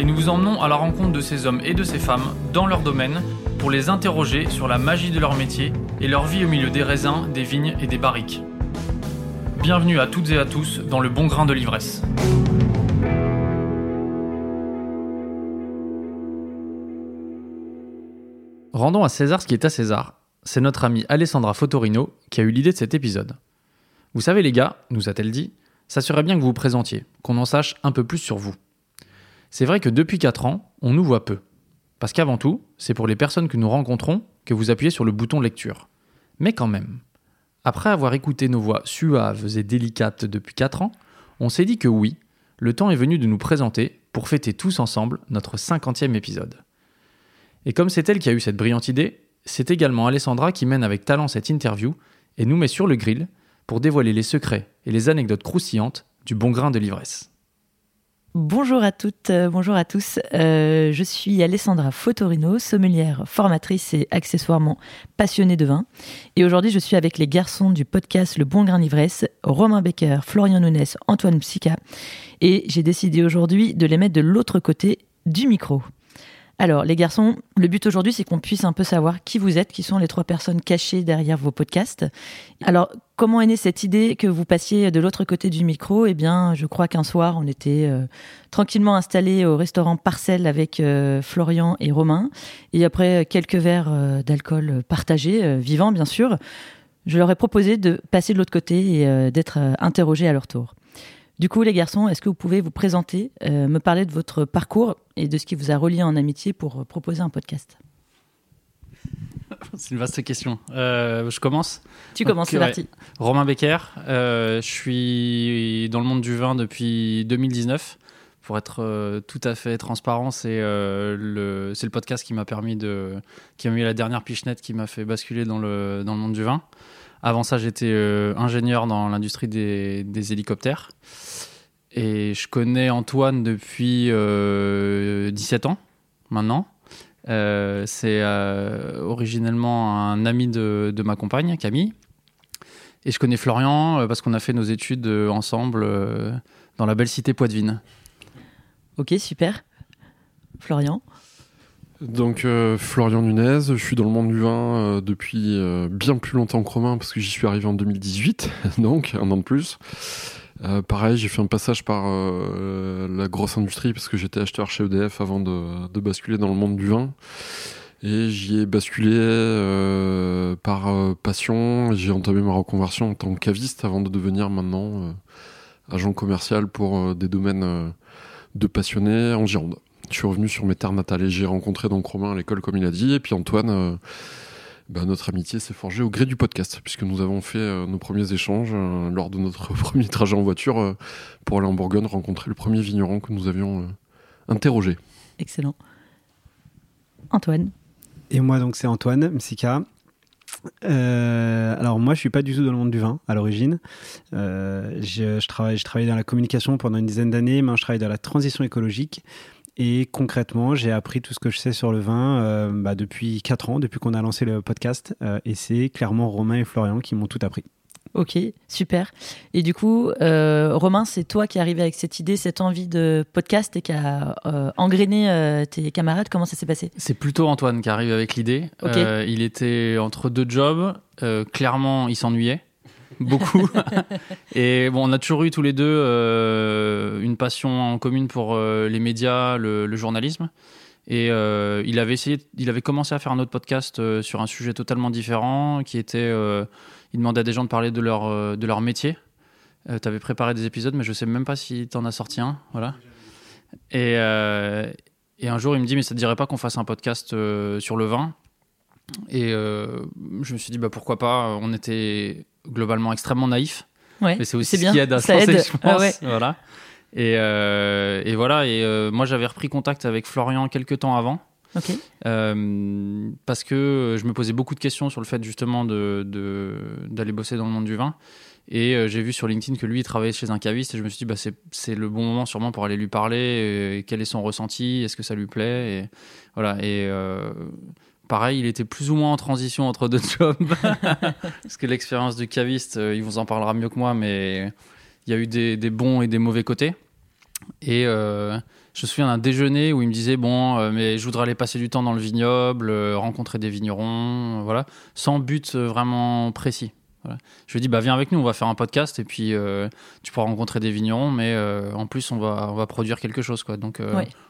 et nous vous emmenons à la rencontre de ces hommes et de ces femmes dans leur domaine pour les interroger sur la magie de leur métier et leur vie au milieu des raisins, des vignes et des barriques. Bienvenue à toutes et à tous dans le bon grain de l'ivresse. Rendons à César ce qui est à César. C'est notre amie Alessandra Fotorino qui a eu l'idée de cet épisode. Vous savez les gars, nous a-t-elle dit, ça serait bien que vous vous présentiez, qu'on en sache un peu plus sur vous. C'est vrai que depuis 4 ans, on nous voit peu. Parce qu'avant tout, c'est pour les personnes que nous rencontrons que vous appuyez sur le bouton lecture. Mais quand même. Après avoir écouté nos voix suaves et délicates depuis 4 ans, on s'est dit que oui, le temps est venu de nous présenter pour fêter tous ensemble notre 50e épisode. Et comme c'est elle qui a eu cette brillante idée, c'est également Alessandra qui mène avec talent cette interview et nous met sur le grill pour dévoiler les secrets et les anecdotes croustillantes du bon grain de l'ivresse. Bonjour à toutes, euh, bonjour à tous. Euh, je suis Alessandra Fotorino, sommelière, formatrice et accessoirement passionnée de vin. Et aujourd'hui, je suis avec les garçons du podcast Le Bon Grain d'Ivresse, Romain Becker, Florian Nunes, Antoine Psica. Et j'ai décidé aujourd'hui de les mettre de l'autre côté du micro. Alors, les garçons, le but aujourd'hui, c'est qu'on puisse un peu savoir qui vous êtes, qui sont les trois personnes cachées derrière vos podcasts. Alors, comment est née cette idée que vous passiez de l'autre côté du micro? Eh bien, je crois qu'un soir, on était euh, tranquillement installés au restaurant Parcelle avec euh, Florian et Romain. Et après quelques verres euh, d'alcool partagés, vivants bien sûr, je leur ai proposé de passer de l'autre côté et d'être interrogés à leur tour. Du coup, les garçons, est-ce que vous pouvez vous présenter, euh, me parler de votre parcours et de ce qui vous a relié en amitié pour euh, proposer un podcast? C'est une vaste question. Euh, je commence Tu commences, c'est parti. Romain Becker, je suis dans le monde du vin depuis 2019. Pour être tout à fait transparent, c'est le, le podcast qui m'a permis de. qui a mis la dernière pichenette qui m'a fait basculer dans le, dans le monde du vin. Avant ça, j'étais ingénieur dans l'industrie des, hélicoptères. Et je connais Antoine depuis 17 euh, ans maintenant. Euh, c'est euh, originellement un ami de, ma compagne, Camille. Et je connais Florian parce qu'on a fait nos études ensemble dans la belle cité Poitevine. Ok, super. Florian? Donc Florian Nunez, je suis dans le monde du vin depuis bien plus longtemps que Romain parce que j'y suis arrivé en 2018, donc un an de plus. Euh, pareil, j'ai fait un passage par euh, la grosse industrie parce que j'étais acheteur chez EDF avant de, de, basculer dans le monde du vin. Et j'y ai basculé euh, par euh, passion. J'ai entamé ma reconversion en tant que caviste avant de devenir maintenant euh, agent commercial pour des domaines de passionnés en Gironde. Je suis revenu sur mes terres natales et j'ai rencontré donc Romain à l'école comme il a dit et puis Antoine bah, notre amitié s'est forgée au gré du podcast, puisque nous avons fait euh, nos premiers échanges euh, lors de notre premier trajet en voiture euh, pour aller en Bourgogne rencontrer le premier vigneron que nous avions interrogé. Excellent. Antoine. Et moi, donc, c'est Antoine Msika. alors moi, je suis pas du tout dans le monde du vin à l'origine. je, je, travaille, je travaillais dans la communication pendant une dizaine d'années. Maintenant, je travaille dans la transition écologique. Et concrètement, j'ai appris tout ce que je sais sur le vin euh, bah, depuis 4 ans, depuis qu'on a lancé le podcast. Euh, et c'est clairement Romain et Florian qui m'ont tout appris. Ok, super. Et du coup, euh, Romain, c'est toi qui es arrivé avec cette idée, cette envie de podcast et qui a engrainé tes camarades. Comment ça s'est passé? C'est plutôt Antoine qui arrive avec l'idée. il était entre deux jobs. clairement, il s'ennuyait beaucoup. et bon, on a toujours eu tous les deux euh, une passion en commune pour euh, les médias, le, journalisme. Et euh, il avait essayé, il avait commencé à faire un autre podcast sur un sujet totalement différent, qui était, il demandait à des gens de parler de leur de leur métier. tu avais préparé des épisodes, mais je sais même pas si tu en as sorti un, voilà. Et, et un jour, il me dit, mais ça te dirait pas qu'on fasse un podcast sur le vin? Et je me suis dit, bah pourquoi pas? On était globalement extrêmement naïf. Ouais, mais c'est aussi ce qui aide à se je pense. Voilà. Et, euh, et voilà, et euh, moi j'avais repris contact avec Florian quelques temps avant. Euh, parce que je me posais beaucoup de questions sur le fait justement de, de- d'aller bosser dans le monde du vin. Et j'ai vu sur LinkedIn que lui, il travaillait chez un caviste. Et je me suis dit, bah, c'est, c'est le bon moment sûrement pour aller lui parler. et quel est son ressenti? Est-ce que ça lui plaît? Et, Voilà. Et pareil, il était plus ou moins en transition entre deux jobs. parce que l'expérience du caviste, euh, il vous en parlera mieux que moi, mais il y a eu des, des bons et des mauvais côtés. Et euh, je me souviens d'un déjeuner où il me disait bon, euh, mais je voudrais aller passer du temps dans le vignoble, euh, rencontrer des vignerons, voilà, sans but vraiment précis. Voilà. Je lui ai dit bah viens avec nous, on va faire un podcast et puis tu pourras rencontrer des vignerons, mais en plus on va on va produire quelque chose quoi. Donc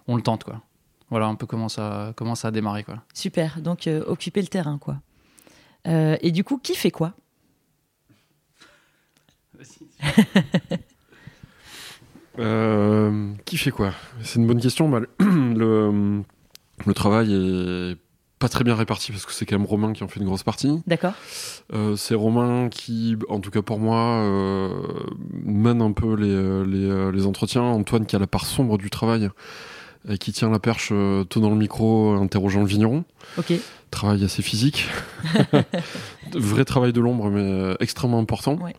on le tente quoi. Voilà un peu comment ça comment ça a démarré quoi. Super. Donc, euh, occuper le terrain, quoi. Euh, et du coup, qui fait quoi? Euh, qui fait quoi? C'est une bonne question. Bah, le, le travail est pas très bien réparti parce que c'est quand même Romain qui en fait une grosse partie. D'accord. Euh, c'est Romain qui, en tout cas pour moi, euh, mène un peu les, les, les entretiens. Antoine qui a la part sombre du travail et qui tient la perche, euh, tenant le micro, interrogeant le vigneron. Ok. Travail assez physique. Vrai travail de l'ombre, mais euh, extrêmement important. Ouais.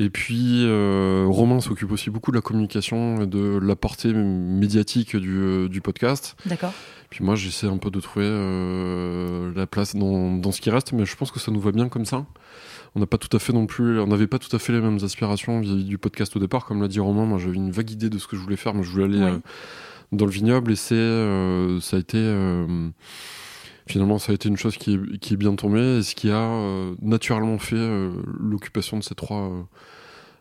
Et puis, euh, Romain s'occupe aussi beaucoup de la communication et de la portée médiatique du, euh, du podcast. D'accord. Puis moi, j'essaie un peu de trouver euh, la place dans, dans ce qui reste, mais je pense que ça nous va bien comme ça. On n'a pas tout à fait non plus, on n'avait pas tout à fait les mêmes aspirations vis-à-vis du podcast au départ, comme l'a dit Romain. Moi, j'avais une vague idée de ce que je voulais faire, mais je voulais aller euh, dans le vignoble et c'est, euh, ça a été, euh, finalement, ça a été une chose qui est, qui est bien tombée et ce qui a euh, naturellement fait l'occupation de ces trois.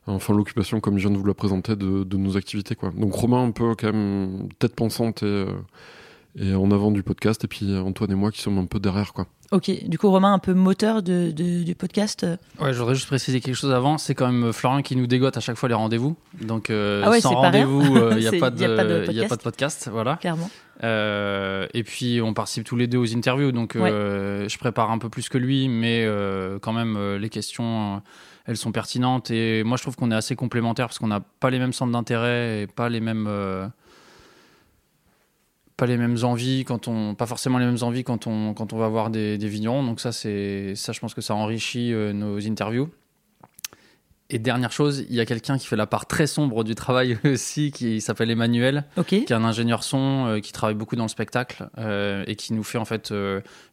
Enfin, l'occupation, comme je viens de vous la présenter, de, de nos activités. Quoi. Donc, Romain, un peu quand même tête pensante et, et en avant du podcast, et puis Antoine et moi qui sommes un peu derrière. Quoi. Ok. Du coup, Romain, un peu moteur de, de- du podcast. euh, Ouais, je voudrais juste préciser quelque chose avant. C'est quand même Florian qui nous dégote à chaque fois les rendez-vous. Donc euh, Ah ouais, sans rendez-vous, il n'y a, a pas de de- y a podcast. pas de podcast. Voilà. Clairement. Euh, et puis on participe tous les deux aux interviews, donc euh, je prépare un peu plus que lui, mais euh, quand même euh, les questions, euh, elles sont pertinentes. Et moi je trouve qu'on est assez complémentaires parce qu'on n'a pas les mêmes centres d'intérêt et pas les mêmes, euh, pas les mêmes envies quand on, pas forcément les mêmes envies quand on, quand on va voir des, des vignerons. Donc ça c'est, ça je pense que ça enrichit euh, nos interviews. Et dernière chose, il y a quelqu'un qui fait la part très sombre du travail aussi, qui s'appelle Emmanuel qui est un ingénieur son euh, qui travaille beaucoup dans le spectacle euh, et qui nous fait en fait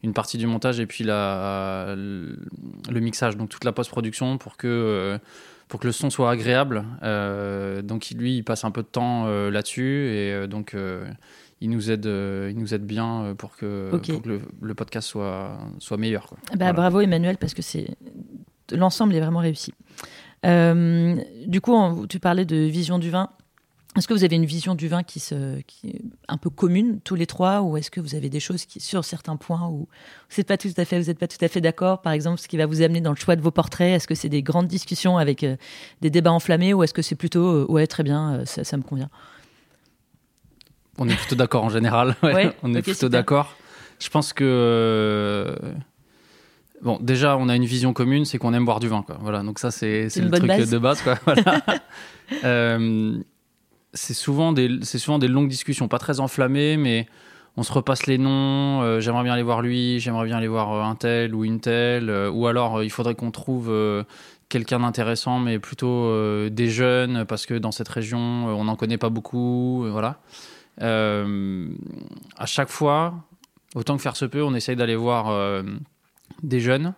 une partie du montage et puis la, le, mixage, donc toute la post-production pour que, pour que le son soit agréable. Donc lui, il passe un peu de temps là-dessus et donc il, nous aide, euh, il nous aide bien euh, pour que, Ok. pour que le, le podcast soit, soit meilleur. quoi. Bah, Voilà. Bravo Emmanuel parce que c'est l'ensemble est vraiment réussi. Euh, du coup, on- tu parlais de vision du vin. Est-ce que vous avez une vision du vin qui, se, qui est un peu commune tous les trois, ou est-ce que vous avez des choses qui, sur certains points où vous n'êtes pas tout à fait, vous êtes pas tout à fait d'accord? Par exemple, ce qui va vous amener dans le choix de vos portraits, est-ce que c'est des grandes discussions avec euh, des débats enflammés, ou est-ce que c'est plutôt euh, ouais très bien, ça, ça me convient? On est plutôt d'accord en général. ouais. Ouais, on est plutôt d'accord. Je pense que euh, bon, déjà, on a une vision commune, c'est qu'on aime boire du vin. Quoi. Voilà, donc ça, c'est le truc base. de base. Quoi. Voilà. Euh, c'est souvent des souvent des longues discussions, pas très enflammées, mais on se repasse les noms. euh, j'aimerais bien aller voir lui, j'aimerais bien aller voir euh, un tel ou une telle, ou alors il faudrait qu'on trouve quelqu'un d'intéressant, mais plutôt des jeunes, parce que dans cette région, on n'en connaît pas beaucoup. voilà. Euh, à chaque fois, autant que faire se peut, on essaye d'aller voir euh, des jeunes,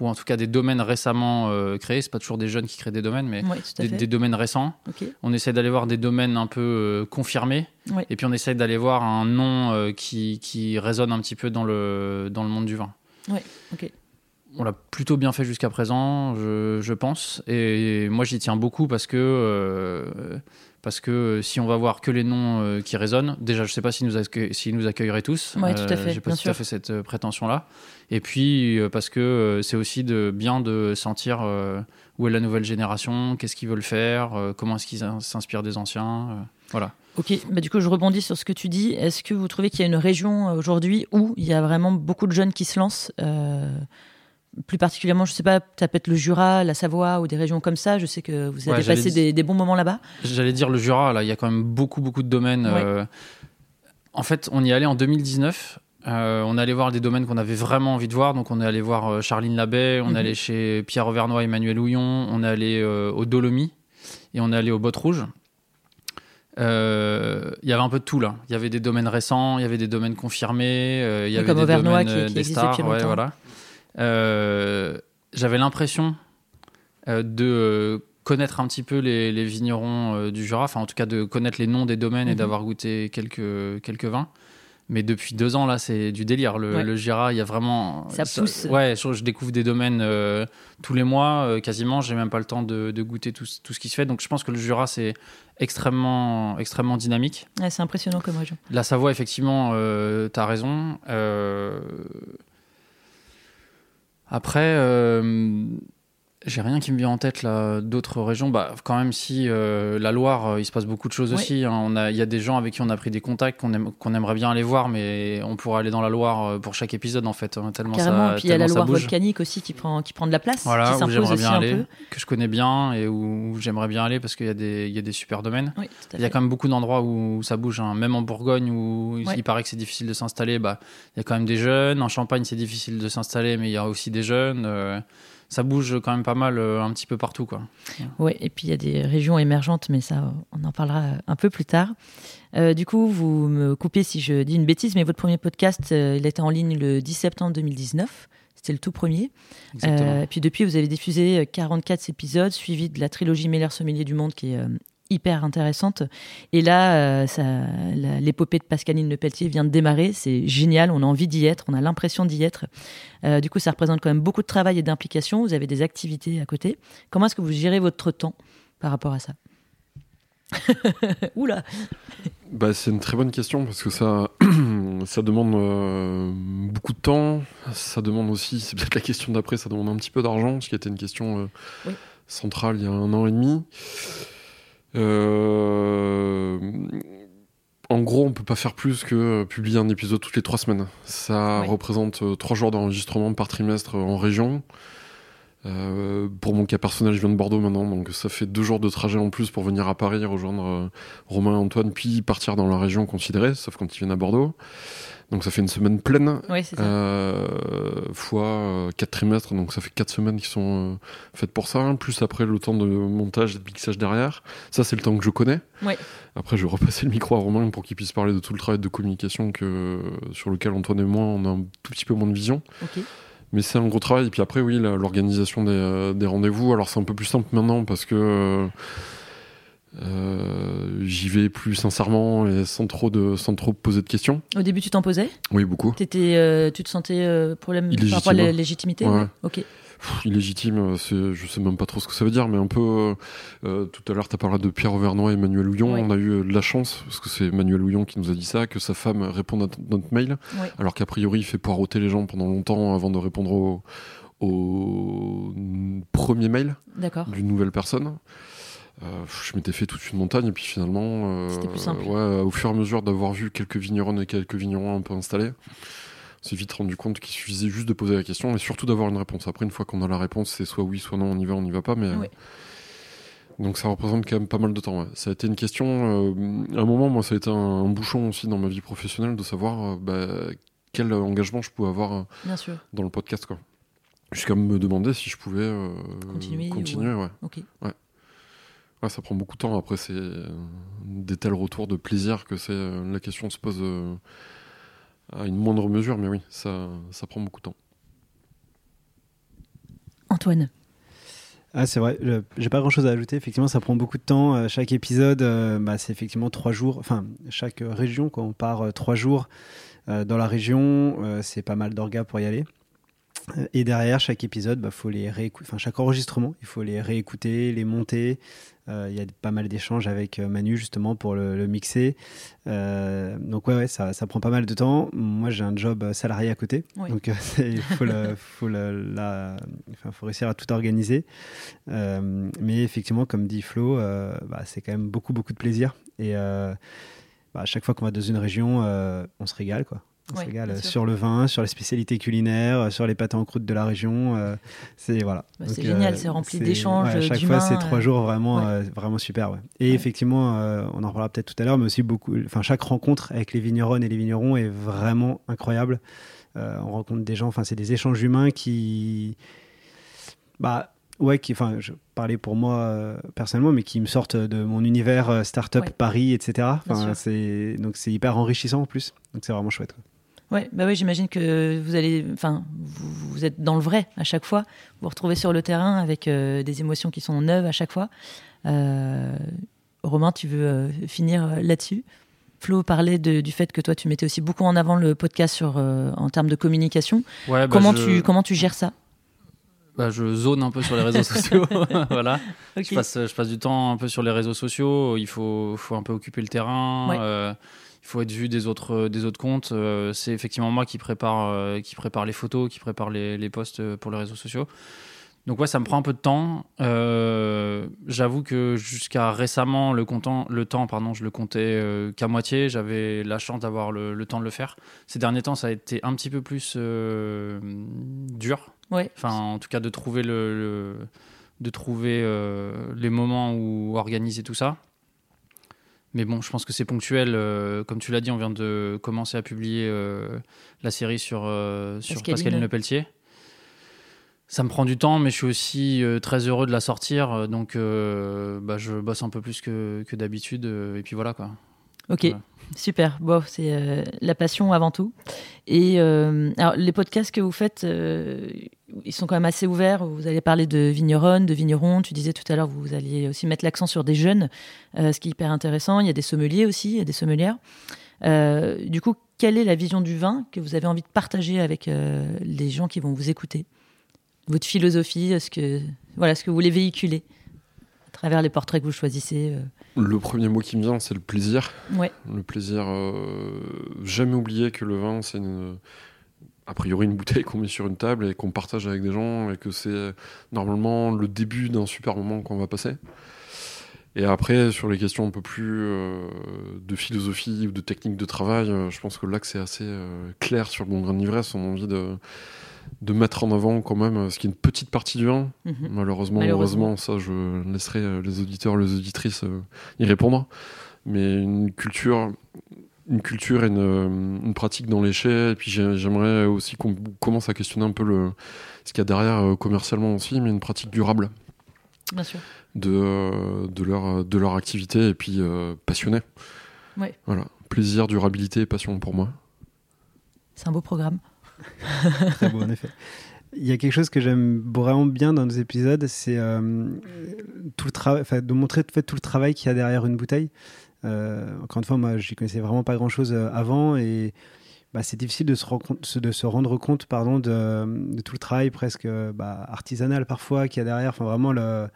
ou en tout cas des domaines récemment euh, créés. C'est pas toujours des jeunes qui créent des domaines, mais des, des domaines récents. On essaie d'aller voir des domaines un peu euh, confirmés, Ouais. et puis on essaie d'aller voir un nom euh, qui, qui résonne un petit peu dans le, dans le monde du vin. Ouais, ok. On l'a plutôt bien fait jusqu'à présent, je, je pense. Et moi, j'y tiens beaucoup parce que, euh, parce que si on va voir que les noms euh, qui résonnent, déjà, je sais pas s'ils nous, accueillent- s'ils nous accueilleraient tous. Ouais, tout à fait, J'ai pas tout sûr. à fait cette euh, prétention-là. Et puis, euh, parce que euh, c'est aussi de, bien de sentir euh, où est la nouvelle génération, qu'est-ce qu'ils veulent faire, euh, comment est-ce qu'ils in- s'inspirent des anciens. euh, voilà. Ok, bah du coup je rebondis sur ce que tu dis. Est-ce que vous trouvez qu'il y a une région euh, aujourd'hui où il y a vraiment beaucoup de jeunes qui se lancent euh, plus particulièrement, je sais pas, ça peut être le Jura, la Savoie ou des régions comme ça. Je sais que vous avez Ouais, passé des, des bons moments là-bas. J'allais dire le Jura, là, il y a quand même beaucoup, beaucoup de domaines. Ouais. euh, En fait, on y allait en 2019. euh, on allait voir des domaines qu'on avait vraiment envie de voir. Donc, on est allé voir euh, Charline Labbé, on Mhm. est allé chez Pierre Auvernois, Emmanuel Houillon, on est allé euh, au Dolomis et on est allé aux Bottes Rouges. Euh, Il y avait un peu de tout là. Il y avait des domaines récents, il y avait des domaines confirmés, il y avait comme des Auvernois domaines qui- qui des stars. ouais, voilà. Euh, J'avais l'impression euh, de euh, connaître un petit peu les, les vignerons du Jura, enfin en tout cas de connaître les noms des domaines et Mhm. d'avoir goûté quelques, quelques vins. Mais depuis deux ans, là, c'est du délire. Le, Ouais. le Jura, il y a vraiment. Ça pousse. ouais, je, je découvre des domaines euh, tous les mois, euh, quasiment. J'ai même pas le temps de, de goûter tout, ce- tout ce qui se fait. Donc je pense que le Jura, c'est extrêmement, extrêmement dynamique. Ouais, c'est impressionnant comme région. La Savoie, effectivement, euh, tu as raison. Après, euh, j'ai rien qui me vient en tête là d'autres régions. Bah, quand même, si euh, la Loire, euh, il se passe beaucoup de choses aussi. hein. On a, il y a des gens avec qui on a pris des contacts qu'on aime, qu'on aimerait bien aller voir, mais on pourrait aller dans la Loire euh, pour chaque épisode en fait, hein, tellement Carrément. ça, Et puis il y a la Loire bouge. volcanique aussi qui prend, qui prend de la place, Voilà, qui où j'aimerais bien aller, que je connais bien et où j'aimerais bien aller parce qu'il y a des, il y a des super domaines. Oui, Il y a quand même beaucoup d'endroits où ça bouge, hein. même en Bourgogne où il paraît que c'est difficile de s'installer. Bah, il y a quand même des jeunes. En Champagne, c'est difficile de s'installer, mais il y a aussi des jeunes. Euh, ça bouge quand même pas mal, euh, un petit peu partout, quoi. Ouais, et puis il y a des régions émergentes, mais ça, on en parlera un peu plus tard. Euh, du coup, vous me coupez si je dis une bêtise, mais votre premier podcast, euh, il était en ligne le 10 septembre 2019. C'était le tout premier. Exactement. Euh, puis depuis, vous avez diffusé euh, 44 épisodes, suivis de la trilogie Meilleur sommelier du monde, qui est hyper intéressante. Et là, euh, ça, la- l'épopée de Pascaline Le Pelletier vient de démarrer. C'est génial. On a envie d'y être. On a l'impression d'y être. Euh, du coup, ça représente quand même beaucoup de travail et d'implication. Vous avez des activités à côté. Comment est-ce que vous gérez votre temps par rapport à ça Oula Bah, c'est une très bonne question parce que ça, ça demande euh, beaucoup de temps. Ça demande aussi, c'est peut-être la question d'après, ça demande un petit peu d'argent, ce qui était une question euh, Oui. centrale il y a un an et demi. Euh, en gros, on peut pas faire plus que euh, publier un épisode toutes les trois semaines. Ça Ouais. représente euh, trois jours d'enregistrement par trimestre en région. Euh, pour mon cas personnel, je viens de Bordeaux maintenant, donc ça fait deux jours de trajet en plus pour venir à Paris rejoindre Romain et Antoine, puis partir dans la région considérée, sauf quand ils viennent à Bordeaux. Donc ça fait une semaine pleine, Oui, c'est ça. euh, fois euh, quatre trimestres, donc ça fait quatre semaines qui sont euh, faites pour ça, plus après le temps de montage et de mixage derrière. Ça, c'est le temps que je connais. Après, je vais repasser le micro à Romain pour qu'il puisse parler de tout le travail de communication que, sur lequel Antoine et moi, on a un tout petit peu moins de vision. Mais c'est un gros travail. Et puis après, oui, l'organisation des, euh, des rendez-vous. Alors, c'est un peu plus simple maintenant parce que euh, euh, j'y vais plus sincèrement et sans trop, de, sans trop poser de questions. Au début, tu t'en posais? Oui, beaucoup. T'étais, euh, Tu te sentais euh, problème par rapport à la légitimité? Ouais. Ok. Pff, illégitime, c'est, je sais même pas trop ce que ça veut dire, mais un peu. euh, tout à l'heure, tu as parlé de Pierre Auvernois et Emmanuel Houillon. Ouais. On a eu de la chance, parce que c'est Emmanuel Houillon qui nous a dit ça, que sa femme réponde à t- notre mail, Ouais. alors qu'a priori, il fait poireauter les gens pendant longtemps avant de répondre au, au premier mail D'accord. d'une nouvelle personne. Euh, je m'étais fait toute une montagne et puis finalement, euh, C'était plus simple. ouais, au fur et à mesure d'avoir vu quelques vignerons et quelques vignerons un peu installés, on s'est vite rendu compte qu'il suffisait juste de poser la question et surtout d'avoir une réponse. Après, une fois qu'on a la réponse, c'est soit oui, soit non, on y va, on n'y va pas. Mais euh, donc ça représente quand même pas mal de temps. ouais. Ça a été une question. à un moment, moi, ça a été un, un bouchon aussi dans ma vie professionnelle de savoir bah, quel engagement je pouvais avoir Bien sûr. dans le podcast, quoi. Jusqu'à me demander si je pouvais Continuer ou- ouais. Ouais, ça prend beaucoup de temps. Après, c'est euh, des tels retours de plaisir que c'est euh, la question se pose euh, à une moindre mesure, mais oui, ça, ça prend beaucoup de temps. Antoine. Ah, c'est vrai, je- j'ai pas grand chose à ajouter. Effectivement, ça prend beaucoup de temps. Euh, chaque épisode, euh, bah, c'est effectivement trois jours. Enfin, chaque région, quand on part euh, trois jours euh, dans la région, euh, c'est pas mal d'orgas pour y aller. Et derrière, chaque épisode, bah, faut les réécouter. Enfin, chaque enregistrement, il faut les réécouter, les monter. Euh, Il y a pas mal d'échanges avec euh, Manu justement pour le, le mixer. Euh, donc ouais, ouais ça, ça prend pas mal de temps. Moi, j'ai un job euh, salarié à côté, Oui. donc euh, il faut, le- faut, le- la- enfin, faut réussir à tout organiser. Euh, mais effectivement, comme dit Flo, euh, bah, c'est quand même beaucoup beaucoup de plaisir. Et euh, bah, à chaque fois qu'on va dans une région, euh, on se régale quoi. On se Ouais, régale bien euh, sur le vin, sur les spécialités culinaires, euh, sur les pâtes en croûte de la région. euh, c'est voilà. Bah, c'est génial, c'est rempli d'échanges, ouais, à chaque fois, c'est trois jours vraiment, ouais. euh, vraiment super. Et effectivement, on en reparlera peut-être tout à l'heure, mais aussi beaucoup. Enfin, chaque rencontre avec les vignerons et les vignerons est vraiment incroyable. On rencontre des gens. Enfin, c'est des échanges humains qui, bah. Ouais, qui, enfin, je parlais pour moi euh, personnellement, mais qui me sortent de mon univers euh, startup Ouais. Paris, etc. Enfin, c'est donc c'est hyper enrichissant en plus. Donc c'est vraiment chouette. quoi. Ouais, bah oui, j'imagine que vous allez, enfin, vous, vous êtes dans le vrai à chaque fois. Vous vous retrouvez sur le terrain avec euh, des émotions qui sont neuves à chaque fois. Euh, Romain, tu veux euh, finir là-dessus? Flo parlait de- du fait que toi, tu mettais aussi beaucoup en avant le podcast sur, en termes de communication. Ouais, bah, comment, je- tu, comment tu gères ça? Bah, je zone un peu sur les réseaux sociaux. voilà. Ok. Je, passe, je passe du temps un peu sur les réseaux sociaux. Il faut, faut un peu occuper le terrain. Ouais. Euh, il faut être vu des autres, des autres comptes. Euh, c'est effectivement moi qui prépare, euh, qui prépare les photos, qui prépare les, les posts euh, pour les réseaux sociaux. Donc ouais, ça me prend un peu de temps. Euh, J'avoue que jusqu'à récemment, le, comptant, le temps, pardon, je le comptais euh, qu'à moitié. J'avais la chance d'avoir le, le temps de le faire. Ces derniers temps, ça a été un petit peu plus euh, dur. Ouais. Enfin, en tout cas, de trouver, le, le- de trouver euh, les moments où organiser tout ça. Mais bon, je pense que c'est ponctuel. euh, comme tu l'as dit, on vient de commencer à publier euh, la série sur, euh, sur Pascaline. Lepelletier. Ça me prend du temps, mais je suis aussi euh, très heureux de la sortir. Donc, bah, je bosse un peu plus que, que d'habitude. et puis voilà, quoi. Ok, Voilà. Super. Bon, c'est euh, la passion avant tout. Et euh, les podcasts que vous faites, euh, ils sont quand même assez ouverts. Vous allez parler de vigneronnes, de vignerons. Tu disais tout à l'heure, vous alliez aussi mettre l'accent sur des jeunes, ce qui est hyper intéressant. Il y a des sommeliers aussi, il y a des sommelières. Du coup, quelle est la vision du vin que vous avez envie de partager avec les gens qui vont vous écouter? Votre philosophie, ce que, voilà, ce que vous voulez véhiculer? Travers les portraits que vous choisissez euh. Le premier mot qui me vient, c'est le plaisir. Ouais. Le plaisir. euh, jamais oublier que le vin, c'est une- a priori une bouteille qu'on met sur une table et qu'on partage avec des gens et que c'est normalement le début d'un super moment qu'on va passer. Et après, sur les questions un peu plus euh, de philosophie ou de technique de travail, euh, je pense que là, que c'est assez euh, clair sur le bon grain d'ivresse. On a envie de, de mettre en avant quand même euh, ce qui est une petite partie du vin, Mhm. Malheureusement, Malheureusement. heureusement, ça, je laisserai euh, les auditeurs, les auditrices euh, y répondre. Mais une culture, une culture et une, une pratique dans les chais. Et puis j'ai- j'aimerais aussi qu'on commence à questionner un peu le, ce qu'il y a derrière euh, commercialement aussi, mais une pratique durable Bien sûr. de, euh, de, leur, de leur activité et puis passionnée. Ouais. Voilà. Plaisir, durabilité et passion pour moi. C'est un beau programme. Très beau, en effet. Il y a quelque chose que j'aime vraiment bien dans nos épisodes, c'est euh, tout le travail, enfin, de montrer fait, tout le travail qu'il y a derrière une bouteille. Euh, encore une fois, moi, je connaissais vraiment pas grand-chose euh, avant et bah, c'est difficile de se, rencontre- de se rendre compte pardon, de, de tout le travail presque bah, artisanal parfois qu'il y a derrière. Enfin, vraiment le,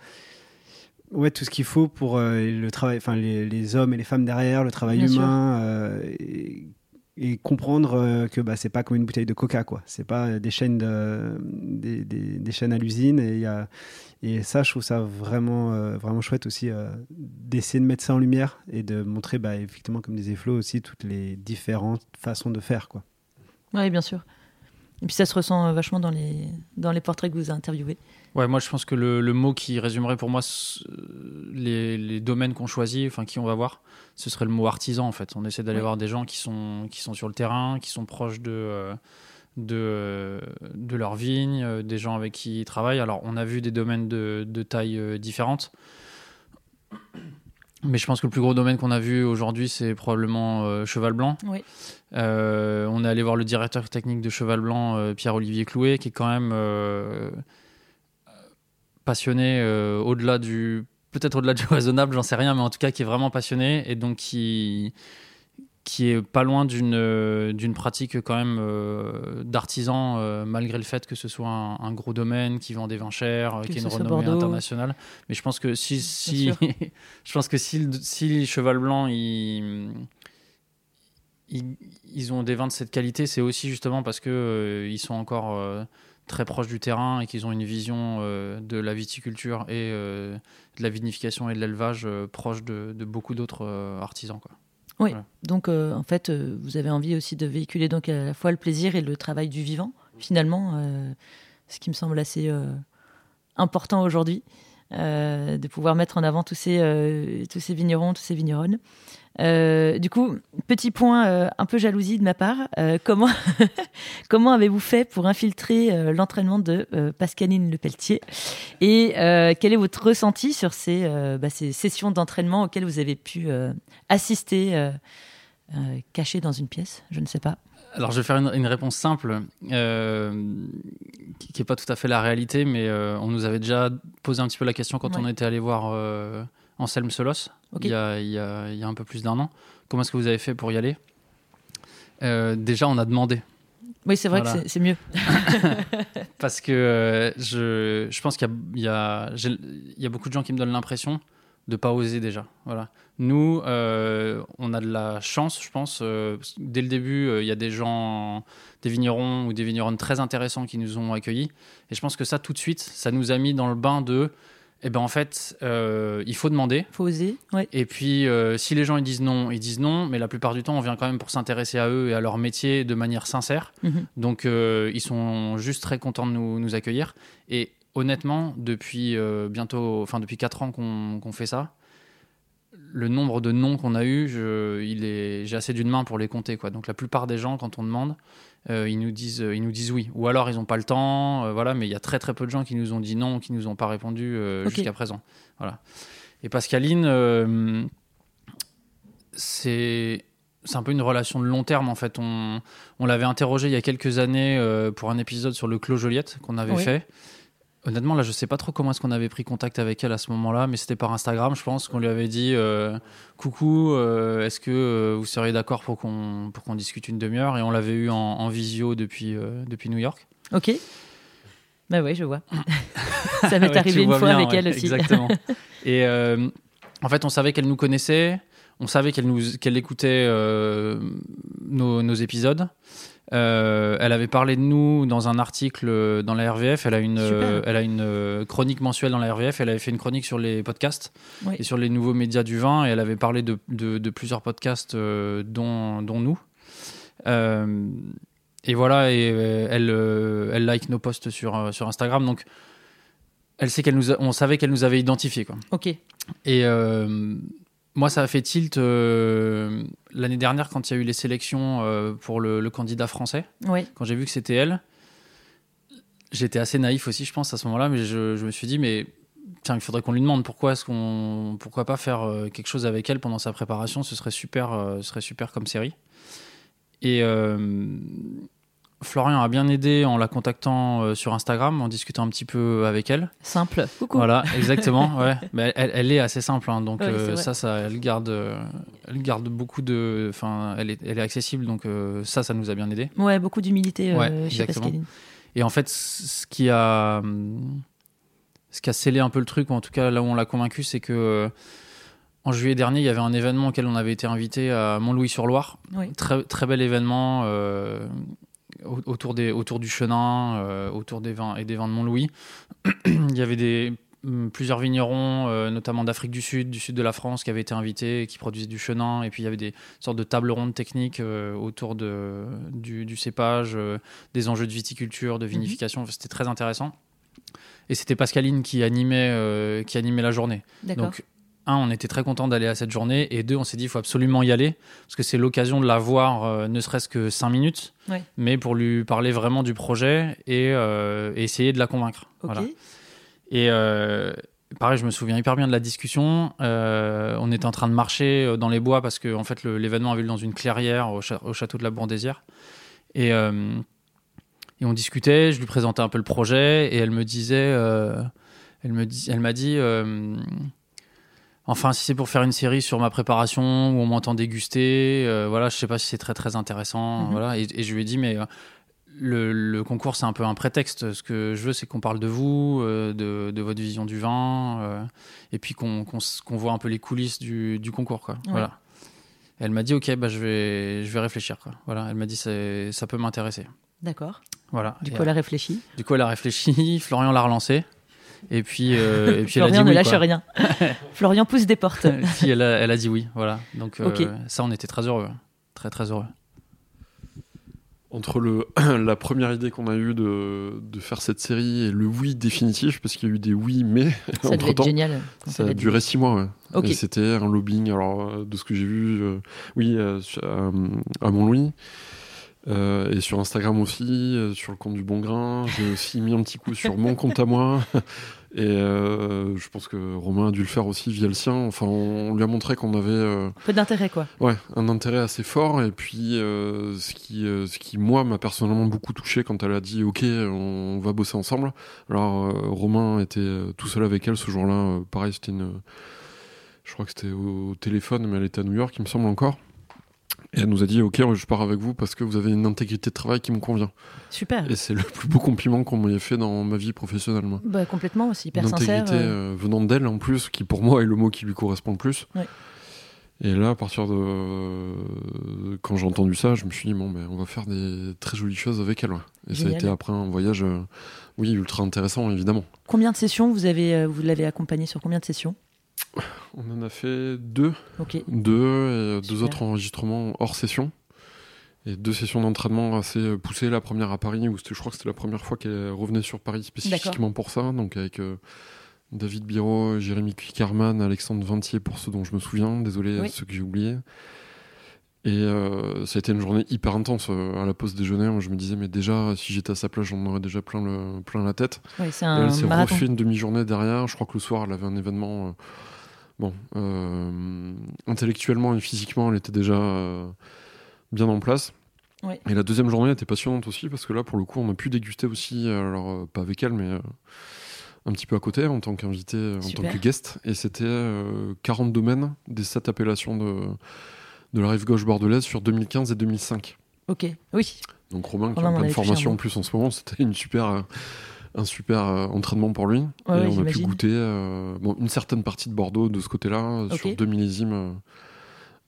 ouais, tout ce qu'il faut pour euh, le travail, enfin, les, les hommes et les femmes derrière, le travail Bien humain. euh, et, et comprendre euh, que bah, c'est pas comme une bouteille de coca quoi c'est pas des chaînes de, des, des- chaînes à l'usine et et ça je trouve ça vraiment euh, vraiment chouette aussi euh, d'essayer de mettre ça en lumière et de montrer bah, effectivement comme des efflots aussi toutes les différentes façons de faire quoi Oui, bien sûr. Et puis ça se ressent vachement dans les, dans les portraits que vous interviewez. Ouais, moi je pense que le, le mot qui résumerait pour moi les, les domaines qu'on choisit, enfin qui on va voir, ce serait le mot artisan en fait. On essaie d'aller Oui. voir des gens qui sont, qui sont sur le terrain, qui sont proches de, euh, de, euh, de leur vigne, euh, des gens avec qui ils travaillent. Alors on a vu des domaines de, de taille euh, différentes. Mais je pense que le plus gros domaine qu'on a vu aujourd'hui, c'est probablement euh, Cheval Blanc. Oui. Euh, on est allé voir le directeur technique de Cheval Blanc, euh, Pierre-Olivier Clouet, qui est quand même passionné euh, au-delà du peut-être au-delà du raisonnable, j'en sais rien, mais en tout cas qui est vraiment passionné et donc qui qui est pas loin d'une euh, d'une pratique quand même euh, d'artisan euh, malgré le fait que ce soit un, un gros domaine qui vend des vins chers, qui est une renommée internationale. Mais je pense que si si je pense que si si Cheval Blanc il ils, ils ont des vins de cette qualité, c'est aussi justement parce que ils sont encore très proches du terrain et qu'ils ont une vision euh, de la viticulture et euh, de la vinification et de l'élevage euh, proche de, de beaucoup d'autres artisans. Quoi. Oui. Voilà. Donc, en fait, vous avez envie aussi de véhiculer donc à la fois le plaisir et le travail du vivant, finalement, ce qui me semble assez important aujourd'hui, de pouvoir mettre en avant tous ces, tous ces vignerons, tous ces vigneronnes. Euh, du coup, petit point euh, un peu jalousie de ma part. euh, comment comment avez-vous fait pour infiltrer l'entraînement de Pascaline Lepelletier Et quel est votre ressenti sur ces, bah, ces sessions d'entraînement auxquelles vous avez pu assister caché dans une pièce? Je ne sais pas. Alors, je vais faire une, une réponse simple, euh, qui n'est pas tout à fait la réalité, mais euh, on nous avait déjà posé un petit peu la question quand Ouais. on était allé voir euh, Anselme Solos, Ok. il, y a, il, y a, il y a un peu plus d'un an. Comment est-ce que vous avez fait pour y aller? Euh, Déjà, on a demandé. Oui, c'est vrai Voilà. que c'est- mieux. Parce que euh, je, je pense qu'il y a, il y, a, beaucoup de gens qui me donnent l'impression de pas oser déjà. Voilà. Nous, euh, on a de la chance, je pense. euh, dès le début, euh, il y a des gens, des vignerons ou des vigneronnes très intéressants qui nous ont accueillis. Et je pense que ça, tout de suite, ça nous a mis dans le bain de, eh ben en fait, euh, il faut demander. Faut oser. Ouais. Et puis, euh, si les gens ils disent non, ils disent non, mais la plupart du temps, on vient quand même pour s'intéresser à eux et à leur métier de manière sincère. Mhm. Donc, euh, ils sont juste très contents de nous, nous accueillir. Et honnêtement, depuis bientôt, enfin depuis 4 ans qu'on fait ça, le nombre de noms qu'on a eu, je, il est, j'ai assez d'une main pour les compter. Quoi. Donc, la plupart des gens, quand on demande, euh, ils, nous disent, ils nous disent oui. Ou alors, ils n'ont pas le temps. euh, voilà, mais il y a très très peu de gens qui nous ont dit non, qui nous ont pas répondu euh, jusqu'à présent. Voilà. Et Pascaline, euh, c'est c'est un peu une relation de long terme en fait. On, on l'avait interrogé il y a quelques années euh, pour un épisode sur le Clos Joliette qu'on avait Oui. fait. Honnêtement, là, je sais pas trop comment est-ce qu'on avait pris contact avec elle à ce moment-là, mais c'était par Instagram, je pense, qu'on lui avait dit euh, Coucou, euh, est-ce que euh, vous seriez d'accord pour qu'on pour qu'on discute une demi-heure? Et on l'avait eu en, en visio depuis, depuis New York. Ok. Bah oui, je vois. Ça m'est Ouais, arrivé une fois bien, avec ouais, elle aussi. Exactement. Et en fait, on savait qu'elle nous connaissait, on savait qu'elle nous qu'elle écoutait euh, nos, nos épisodes. Euh, elle avait parlé de nous dans un article euh, dans la RVF. Elle a une, euh, elle a une euh, chronique mensuelle dans la RVF. Elle avait fait une chronique sur les podcasts Oui. et sur les nouveaux médias du vin. Et elle avait parlé de, de- de plusieurs podcasts, dont, dont nous. Et voilà, et elle, elle like nos posts sur, sur Instagram. Donc, elle sait qu'elle nous, a- on savait qu'elle nous avait identifiés. Quoi. Ok. Et moi, ça a fait tilt euh, l'année dernière quand il y a eu les sélections euh, pour le, le candidat français. Ouais. Quand j'ai vu que c'était elle, j'étais assez naïf aussi, je pense, à ce moment-là, mais je, je me suis dit, mais tiens, il faudrait qu'on lui demande pourquoi est-ce qu'on, pourquoi pas faire euh, quelque chose avec elle pendant sa préparation. Ce serait super, ce serait super comme série. Et Florian a bien aidé en la contactant euh, sur Instagram, en discutant un petit peu avec elle. Simple. Coucou. Voilà, exactement. ouais. Mais elle, elle est assez simple, hein, donc Ouais, euh, ça, ça, elle garde, euh, elle garde beaucoup de, enfin, elle est, elle est accessible, donc euh, ça, ça nous a bien aidé. Ouais, beaucoup d'humilité euh, Ouais, chez. Pascaline. Et en fait, ce qui a, hum, ce qui a scellé un peu le truc, ou en tout cas là où on l'a convaincu, c'est que en juillet dernier, il y avait un événement auquel on avait été invité à Montlouis-sur-Loire. Oui. Très, très bel événement euh, autour, des, autour du Chenin, euh, autour des vins et des vins de Montlouis. il y avait des, hum, plusieurs vignerons, euh, notamment d'Afrique du Sud, du sud de la France, qui avaient été invités et qui produisaient du Chenin. Et puis il y avait des sortes de tables rondes techniques euh, autour de, du, du cépage, euh, des enjeux de viticulture, de vinification. Enfin, C'était très intéressant. Et c'était Pascaline qui animait, qui animait la journée. Donc, un, on était très content d'aller à cette journée, et deux, on s'est dit il faut absolument y aller parce que c'est l'occasion de la voir, euh, ne serait-ce que cinq minutes, Ouais. mais pour lui parler vraiment du projet et, euh, et essayer de la convaincre. Voilà. Et euh, pareil, je me souviens hyper bien de la discussion. On était en train de marcher dans les bois parce que en fait l'événement avait lieu dans une clairière au, cha- au château de la Bourdésière. Et, et on discutait, je lui présentais un peu le projet et elle me disait, elle me dit, elle m'a dit, enfin si c'est pour faire une série sur ma préparation où on m'entend déguster, euh, voilà, je sais pas si c'est très très intéressant, Mhm. voilà. Et, et je lui ai dit mais euh, le, le concours, c'est un peu un prétexte. Ce que je veux, c'est qu'on parle de vous, euh, de, de votre vision du vin, euh, et puis qu'on voit un peu les coulisses du, du concours. Quoi. Ouais. Voilà. Elle m'a dit, ok, bah, je, vais, je vais réfléchir. Quoi. Voilà. Elle m'a dit, ça peut m'intéresser. D'accord. Voilà. Du Et, coup, elle a réfléchi. du coup, elle a réfléchi. Florian l'a relancé. Et puis, euh, et puis elle a dit Florian ne oui, lâche quoi. rien. Florian pousse des portes. Si, elle, a, elle a dit oui, voilà. Donc euh, ça, on était très heureux. Très, très heureux. Entre le, la première idée qu'on a eue de, de faire cette série et le oui définitif, parce qu'il y a eu des oui, mais Ça devait être génial. ça a duré six mois. Ouais. Et c'était un lobbying, alors euh, de ce que j'ai vu, euh, oui, euh, euh, à Montlouis. Euh, et sur Instagram aussi, euh, sur le compte du Bon Grain. J'ai aussi mis un petit coup sur mon compte à moi. Et euh, je pense que Romain a dû le faire aussi via le sien. Enfin, on lui a montré qu'on avait euh, Peu d'intérêt, quoi. ouais, un intérêt assez fort. Et puis, ce, qui, ce qui, moi, m'a personnellement beaucoup touché quand elle a dit Ok, on va bosser ensemble. Alors, Romain était tout seul avec elle ce jour-là. Pareil, c'était une. Je crois que c'était au téléphone, mais elle était à New York, il me semble encore. Et elle nous a dit Ok, je pars avec vous parce que vous avez une intégrité de travail qui me convient. Super. Et c'est le plus beau compliment qu'on m'ait fait dans ma vie professionnelle. Moi. Bah, complètement aussi, hyper sincère. L'intégrité euh, euh, venant d'elle en plus, qui pour moi est le mot qui lui correspond le plus. Et là, à partir de euh, quand j'ai entendu ça, je me suis dit bon, ben, on va faire des très jolies choses avec elle. ouais. Et ça a été après un voyage, euh, oui, ultra intéressant évidemment. Combien de sessions vous avez, vous l'avez accompagné sur combien de sessions? On en a fait deux, deux et deux Super. autres enregistrements hors session. Et deux sessions d'entraînement assez euh, poussées. La première à Paris, où c'était- je crois que c'était la première fois qu'elle revenait sur Paris spécifiquement pour ça. Donc avec euh, David Biro, Jérémy Kickerman, Alexandre Ventier pour ceux dont je me souviens. Désolé à Oui. ceux que j'ai oubliés. Et euh, ça a été une journée hyper intense euh, à la pause déjeuner. Je me disais, mais déjà, si j'étais à sa place, j'en aurais déjà plein, le, plein la tête. Un elle s'est refait une demi-journée derrière. Je crois que le soir, elle avait un événement. euh, bon, euh, intellectuellement et physiquement, elle était déjà euh, bien en place. Ouais. Et la deuxième journée était passionnante aussi parce que là, pour le coup, on a pu déguster aussi, alors euh, pas avec elle, mais un petit peu à côté en tant qu'invité, en tant que guest. Et c'était euh, 40 domaines des sept appellations de, de la rive gauche bordelaise sur 2015 et 2005. Ok. Oui. Donc Romain, qui Romain a m'en plein de avait touché un formations mot. en plus en ce moment, c'était une super, un super euh, entraînement pour lui. Ouais, et ouais, on a pu goûter euh, bon, une certaine partie de Bordeaux de ce côté-là, sur deux millésimes. euh,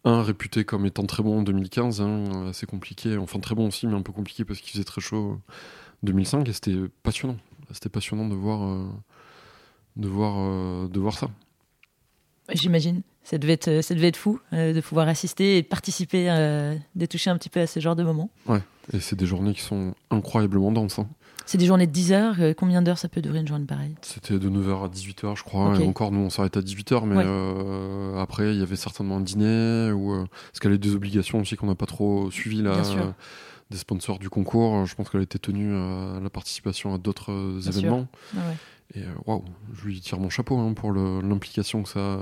un réputé comme étant très bon en 2015, hein, assez compliqué, enfin très bon aussi, mais un peu compliqué parce qu'il faisait très chaud euh, 2005, et c'était passionnant. C'était passionnant de voir, de voir, de voir ça. J'imagine. Ça devait être, ça devait être fou euh, de pouvoir assister et participer, euh, de toucher un petit peu à ce genre de moments. Et c'est des journées qui sont incroyablement denses. hein. C'est des journées de 10 heures. euh, combien d'heures ça peut durer une journée pareille? C'était de 9h à 18h, je crois. Ok. Et encore, nous, on s'arrête à 18h, mais Ouais. euh, après, il y avait certainement un dîner, ou, euh, parce qu'elle a des obligations aussi qu'on n'a pas trop suivies, là, euh, des sponsors du concours. Je pense qu'elle était tenue à la participation à d'autres événements. Ah ouais. Et waouh, je lui tire mon chapeau hein, pour l'implication que ça.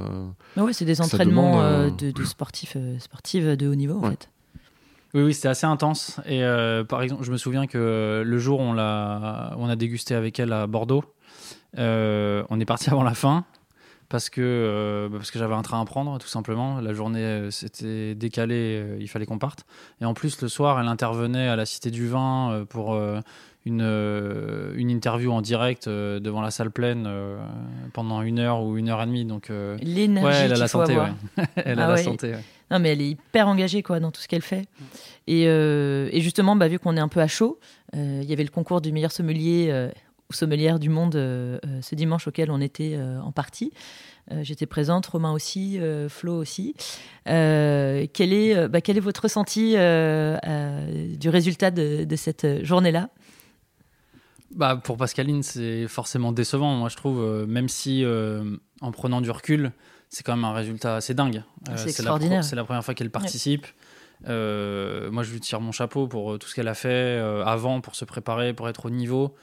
Ah ouais, c'est des entraînements demande, de, de sportifs, de haut niveau en Ouais. fait. Oui, oui, c'était assez intense. Et euh, par exemple, je me souviens que le jour où on, a dégusté avec elle à Bordeaux, euh, on est parti avant la fin parce que, euh, bah, parce que j'avais un train à prendre, tout simplement. La journée euh, s'était décalée, euh, il fallait qu'on parte. Et en plus, le soir, elle intervenait à la Cité du Vin euh, pour euh, une, euh, une interview en direct euh, devant la salle pleine euh, pendant une heure ou une heure et demie. Donc, euh, L'énergie ouais, elle a la santé. ouais. elle a Ah la ouais. santé. ouais. Non, mais elle est hyper engagée quoi, dans tout ce qu'elle fait. Et, euh, justement, bah, vu qu'on est un peu à chaud, euh, il y avait le concours du meilleur sommelier euh, ou sommelière du monde ce dimanche auquel on était en partie. J'étais présente, Romain aussi, Flo aussi. Quel, est, bah, quel est votre ressenti du résultat de, cette journée-là? Bah, pour Pascaline, c'est forcément décevant, moi je trouve, même si en prenant du recul, c'est quand même un résultat assez dingue. Euh, C'est la, extraordinaire. c'est la première fois qu'elle participe. Euh, moi, je lui tire mon chapeau pour euh, tout ce qu'elle a fait avant, pour se préparer, pour être au niveau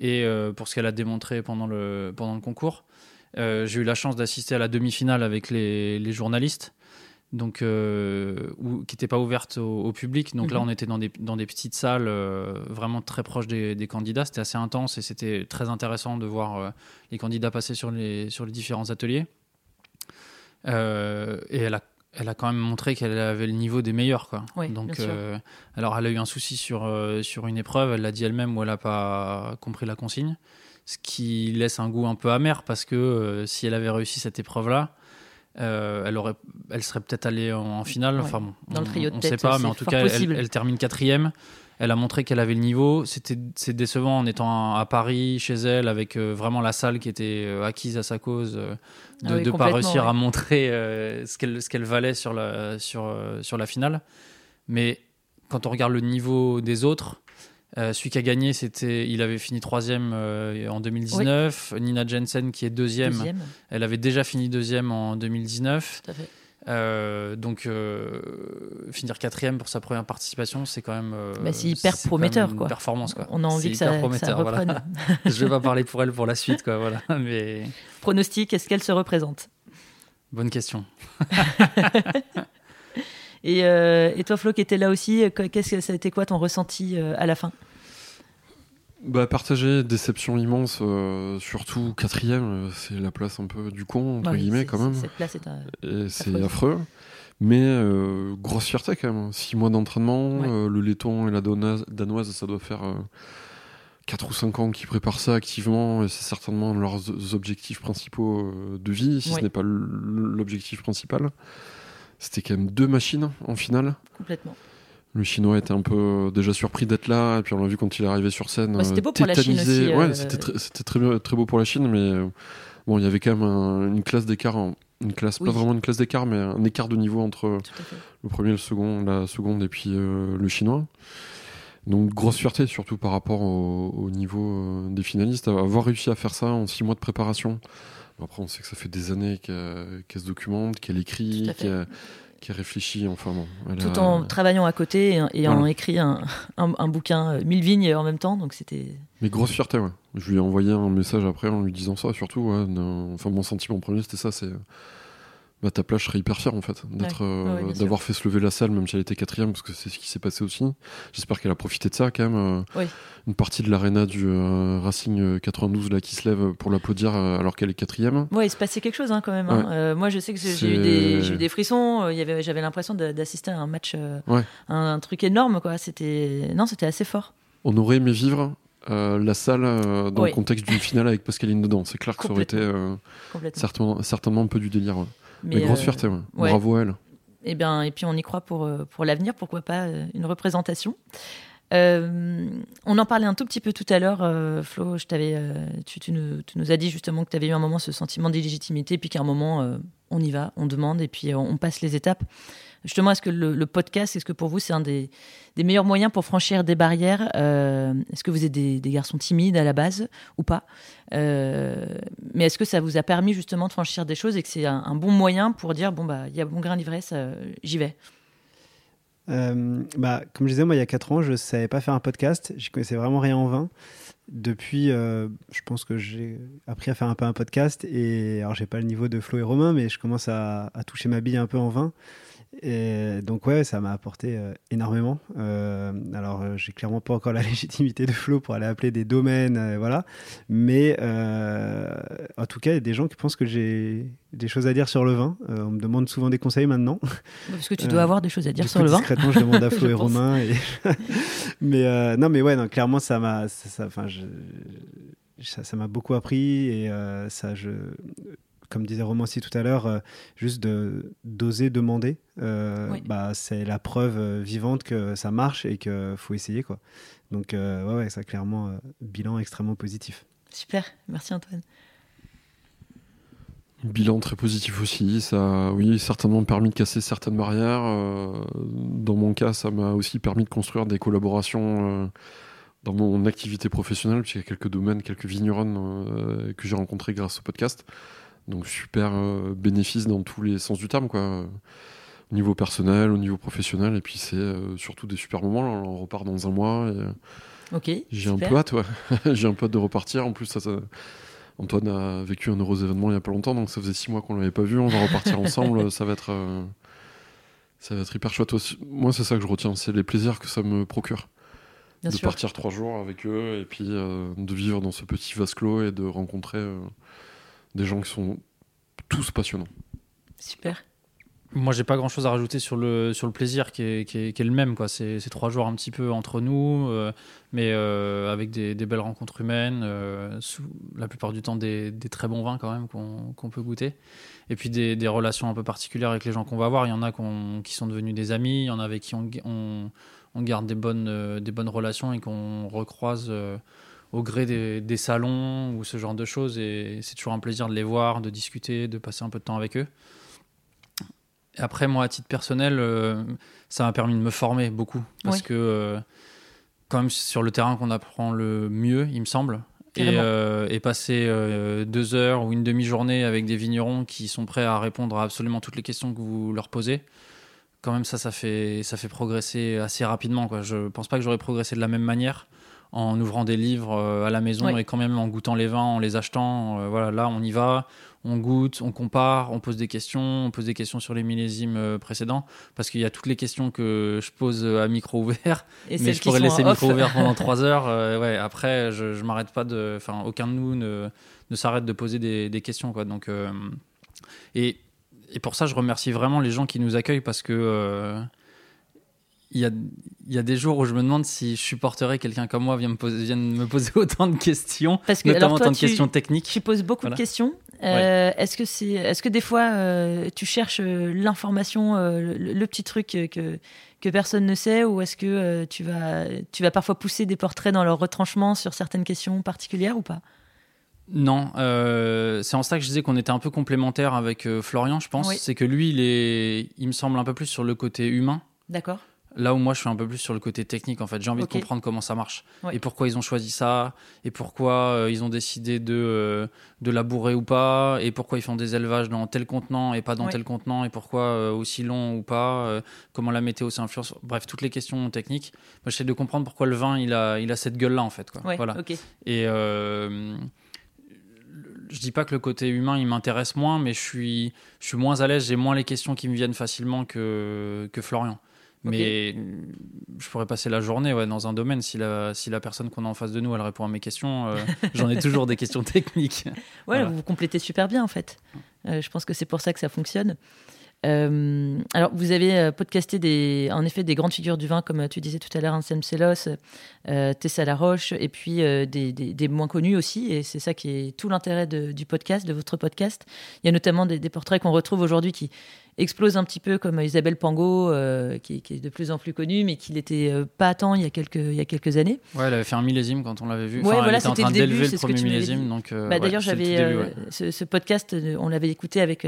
et pour ce qu'elle a démontré pendant le, pendant le concours. Euh, J'ai eu la chance d'assister à la demi-finale avec les, les journalistes. Donc, euh, où- qui n'était pas ouverte au, au public. Donc là, Mhm. on était dans des, dans des petites salles euh, vraiment très proches des, des candidats. C'était assez intense et c'était très intéressant de voir les candidats passer sur les, sur les différents ateliers. Euh, et elle a, elle a quand même montré qu'elle avait le niveau des meilleurs. Quoi. Oui, Donc, euh, alors, elle a eu un souci sur, euh, sur une épreuve. Elle l'a dit elle-même où elle n'a pas compris la consigne. Ce qui laisse un goût un peu amer parce que si elle avait réussi cette épreuve-là, euh, elle, aurait, elle serait peut-être allée en, en finale. Ouais, Enfin bon, dans le on- trio de on tête, sait pas, mais en tout cas, elle, elle termine quatrième. Elle a montré qu'elle avait le niveau. C'était c'est décevant en étant à Paris, chez elle, avec euh, vraiment la salle qui était euh, acquise à sa cause, euh, de Ah oui, ne pas réussir à montrer ce qu'elle ce qu'elle valait sur la, sur, sur la finale. Mais quand on regarde le niveau des autres, celui qui a gagné, c'était, il avait fini troisième en 2019. Nina Jensen, qui est deuxième, Deuxième, elle avait déjà fini deuxième en 2019. tout à fait. Euh, donc euh, finir quatrième pour sa première participation, c'est quand même. euh, Bah, c'est hyper prometteur, une quoi. Performance quoi. On a envie que ça, ça voilà. reprenne. Je vais pas parler pour elle pour la suite quoi. Voilà. Mais Pronostic, est-ce qu'elle se représente? Bonne question. et, et toi, Flo, qui était là aussi, qu'est-ce que ça a été quoi ton ressenti à la fin? Bah, partagé, déception immense, euh, surtout quatrième, euh, c'est la place un peu du con, entre Ouais, guillemets, quand même. Cette place est un- Et c'est affreux. Mais euh, grosse fierté quand même. Six mois d'entraînement, Ouais. euh, le laiton et la danoise, ça doit faire 4 ou 5 ans qu'ils préparent ça activement. Et c'est certainement leurs objectifs principaux de vie, si Ouais. ce n'est pas l'objectif principal. C'était quand même deux machines en finale. complètement. Le chinois était un peu euh, déjà surpris d'être là, et puis on l'a vu quand il est arrivé sur scène. Ouais, c'était beau pour la Chine tétanisé. aussi, Ouais, euh, c'était très, beau pour la Chine, mais euh, bon, il y avait quand même un- une classe d'écart, une classe, Oui. pas vraiment une classe d'écart, mais un écart de niveau entre le premier, le second, la seconde et puis euh, le chinois. Donc grosse fierté surtout par rapport au, au niveau des finalistes, avoir réussi à faire ça en six mois de préparation. Après, on sait que ça fait des années qu'elle qu'elle se documente, qu'elle écrit, Tout qu'elle qu'elle réfléchit. Enfin bon, elle Tout a- en travaillant à côté et, et en écrit un, un, un bouquin, euh, Mille vignes en même temps, donc c'était. Mais grosse fierté, ouais. Je lui ai envoyé un message après en lui disant ça, surtout. Ouais, Enfin, mon sentiment premier, c'était ça c'est. Bah, ta place, je serais hyper fier en fait d'être, Ouais. euh, ouais, d'avoir fait se lever la salle, même si elle était quatrième, parce que c'est ce qui s'est passé aussi. J'espère qu'elle a profité de ça quand même. euh, Oui. Une partie de l'aréna du euh, Racing euh, 92 là qui se lève pour l'applaudir alors qu'elle est quatrième. Ouais, il se passait quelque chose hein, quand même. hein. Ouais. Moi, je sais que j'ai eu, des- j'ai eu des frissons. il y avait- J'avais l'impression d'assister à un match, un, un truc énorme. quoi. C'était non, c'était assez fort. On aurait aimé vivre euh, la salle euh, dans Oui. le contexte d'une finale avec Pascaline dedans. C'est clair que ça aurait été euh, certainement, certainement un peu du délire. ouais. Mais, Mais, grosse euh, fierté, ouais. ouais. bravo à elle. Et bien, et puis on y croit pour euh, pour l'avenir. Pourquoi pas euh, une représentation. Euh, on en parlait un tout petit peu tout à l'heure, euh, Flo. Je t'avais, euh, tu, nous, as dit justement que tu avais eu un moment ce sentiment d'illégitimité, puis qu'à un moment on y va, on demande et puis on passe les étapes. Justement, est-ce que le, podcast, est-ce que pour vous c'est un des, meilleurs moyens pour franchir des barrières Est-ce que vous êtes des, garçons timides à la base ou pas Mais est-ce que ça vous a permis justement de franchir des choses et que c'est un, bon moyen pour dire bon bah il y a bon grain d'ivresse, j'y vais? Euh, bah, comme je disais, moi, il y a 4 ans, je ne savais pas faire un podcast. Je connaissais vraiment rien en vin. Depuis, euh, je pense que j'ai appris à faire un peu un podcast. Et alors, j'ai pas le niveau de Flo et Romain, mais je commence à, à toucher ma bille un peu en vin. Et donc, ouais, ça m'a apporté euh, énormément. Euh, alors, euh, j'ai clairement pas encore la légitimité de Flo pour aller appeler des domaines, voilà. Mais en tout cas, il y a des gens qui pensent que j'ai des choses à dire sur le vin. On me demande souvent des conseils maintenant. Parce que tu dois avoir des choses à dire sur coup, le vin. discrètement, je demande à Flo et pense. Romain. Et... mais non, mais ouais, non, clairement, ça m'a, enfin, ça, m'a beaucoup appris et ça, je, comme disait Romain aussi tout à l'heure, euh, juste de d'oser demander, euh, Oui. bah, c'est la preuve euh, vivante que ça marche et que faut essayer quoi. Donc euh, ouais, ouais, ça clairement euh, bilan extrêmement positif. Super, merci Antoine. Bilan très positif aussi. Ça a, oui, certainement permis de casser certaines barrières. Euh, dans mon cas, ça m'a aussi permis de construire des collaborations euh, dans mon activité professionnelle, puisqu'il y a quelques domaines, quelques vignerons euh, que j'ai rencontrés grâce au podcast. Donc super euh, bénéfice dans tous les sens du terme, quoi. Au niveau personnel, au niveau professionnel, et puis c'est euh, surtout des super moments. Là, on repart dans un mois. Et, euh, Ok. j'ai un peu hâte, ouais. j'ai un peu hâte de repartir. En plus, ça, ça- Antoine a vécu un heureux événement il y a pas longtemps, donc ça faisait six mois qu'on l'avait pas vu. On va repartir ensemble. Ça va être, euh, ça va être hyper chouette. aussi. Moi, c'est ça que je retiens, c'est les plaisirs que ça me procure Bien de sûr. partir trois jours avec eux et puis de vivre dans ce petit vase clos et de rencontrer des gens qui sont tous passionnants. Super. Moi, j'ai pas grand chose à rajouter sur le, sur le plaisir qui est, qui est, qui est le même. quoi. C'est c'est trois jours un petit peu entre nous, euh, mais euh, avec des, des belles rencontres humaines, euh, sous, la plupart du temps des, des très bons vins quand même qu'on qu'on peut goûter. Et puis des, des relations un peu particulières avec les gens qu'on va voir. Il y en a qu'on- qui sont devenus des amis, il y en a avec qui on, on, on garde des bonnes, euh, des bonnes relations et qu'on recroise euh, au gré des, des salons ou ce genre de choses. Et c'est toujours un plaisir de les voir, de discuter, de passer un peu de temps avec eux. Et après, moi, à titre personnel, euh, ça m'a permis de me former beaucoup. Parce Oui. que, euh, quand même, c'est sur le terrain qu'on apprend le mieux, il me semble. Et, euh, et passer euh, deux heures ou une demi-journée avec des vignerons qui sont prêts à répondre à absolument toutes les questions que vous leur posez, quand même, ça, ça fait, ça fait progresser assez rapidement. Quoi. Je pense pas que j'aurais progressé de la même manière en ouvrant des livres euh, à la maison et quand même en goûtant les vins, en les achetant. Euh, voilà, là, on y va, on goûte, on compare, on pose des questions, on pose des questions sur les millésimes euh, précédents parce qu'il y a toutes les questions que je pose à micro ouvert, Et mais je pourrais laisser micro off. ouvert pendant trois heures. euh, ouais, après, je, je m'arrête pas de. Enfin, aucun de nous ne, ne s'arrête de poser des, des questions, quoi. Donc, euh, et, et pour ça, je remercie vraiment les gens qui nous accueillent parce que. Il y, a, il y a des jours où je me demande si je supporterais quelqu'un comme moi vienne me poser, vienne me poser autant de questions, Parce que notamment alors toi, autant de tu, questions techniques. tu poses beaucoup Voilà. de questions. Euh, Est-ce que c'est, est-ce que des fois euh, tu cherches euh, l'information, le, le petit truc que que personne ne sait, ou est-ce que tu vas tu vas parfois pousser des portraits dans leur retranchement sur certaines questions particulières ou pas? Non, euh, c'est en ça que je disais qu'on était un peu complémentaires avec euh, Florian, je pense. Oui. C'est que lui, il, est, il me semble un peu plus sur le côté humain. D'accord. Là où moi je suis un peu plus sur le côté technique en fait, j'ai envie de comprendre comment ça marche Ouais. et pourquoi ils ont choisi ça et pourquoi euh, ils ont décidé de euh, de labourer ou pas et pourquoi ils font des élevages dans tel contenant et pas dans Ouais. tel contenant et pourquoi euh, aussi long ou pas, euh, comment la météo ça influence, bref toutes les questions techniques. Moi j'essaie de comprendre pourquoi le vin il a il a cette gueule là en fait quoi. Ouais. Voilà. Et je dis pas que le côté humain il m'intéresse moins, mais je suis, je suis moins à l'aise, j'ai moins les questions qui me viennent facilement que, que Florian. Mais je pourrais passer la journée ouais, dans un domaine si la, si la personne qu'on a en face de nous elle répond à mes questions. euh, J'en ai toujours des questions techniques. Ouais, Voilà. vous complétez super bien en fait. Euh, je pense que c'est pour ça que ça fonctionne. Euh, alors, vous avez podcasté des, en effet des grandes figures du vin, comme tu disais tout à l'heure, Anselme Sellos, euh, Tessa Laroche, et puis des, des- des moins connus aussi. Et c'est ça qui est tout l'intérêt du podcast, de votre podcast. Il y a notamment des, des portraits qu'on retrouve aujourd'hui qui explosent un petit peu, comme Isabelle Pangot, euh, qui, qui est de plus en plus connue, mais qui n'était euh, pas tant il y, a quelques, il y a quelques années. Ouais, elle avait fait un millésime quand on l'avait vu. Ouais, Enfin, voilà, elle était en train d'élever le premier millésime. Donc, euh, Bah, ouais, D'ailleurs, j'avais euh, ouais. ce, ce podcast, on l'avait écouté avec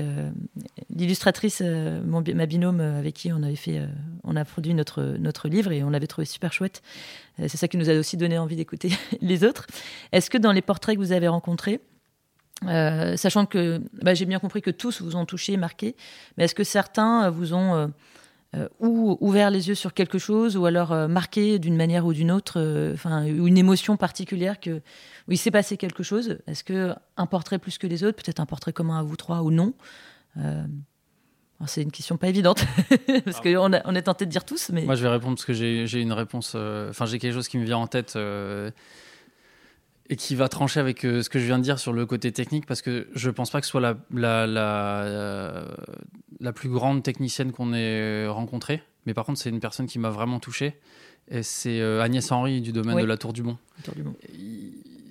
l'illustratrice, mon ma binôme, avec qui on avait fait, on a produit notre notre livre et on l'avait trouvé super chouette. C'est ça qui nous a aussi donné envie d'écouter les autres. Est-ce que dans les portraits que vous avez rencontrés, euh, sachant que bah, j'ai bien compris que tous vous ont touché, marqué, mais est-ce que certains euh, vous ont euh, ou ouvert les yeux sur quelque chose, ou alors euh, marqué d'une manière ou d'une autre, enfin, ou une émotion particulière que où il s'est passé quelque chose. Est-ce que un portrait plus que les autres, peut-être un portrait commun à vous trois ou non? C'est une question pas évidente parce qu'on a- on est tenté de dire tous, mais Moi, je vais répondre parce que j'ai une réponse. Enfin, j'ai quelque chose qui me vient en tête et qui va trancher avec euh, ce que je viens de dire sur le côté technique parce que je pense pas que ce soit la, la, la, euh, la plus grande technicienne qu'on ait rencontrée. Mais par contre, c'est une personne qui m'a vraiment touché. Et c'est euh, Agnès Henry du domaine Oui. de la Tour du Mont.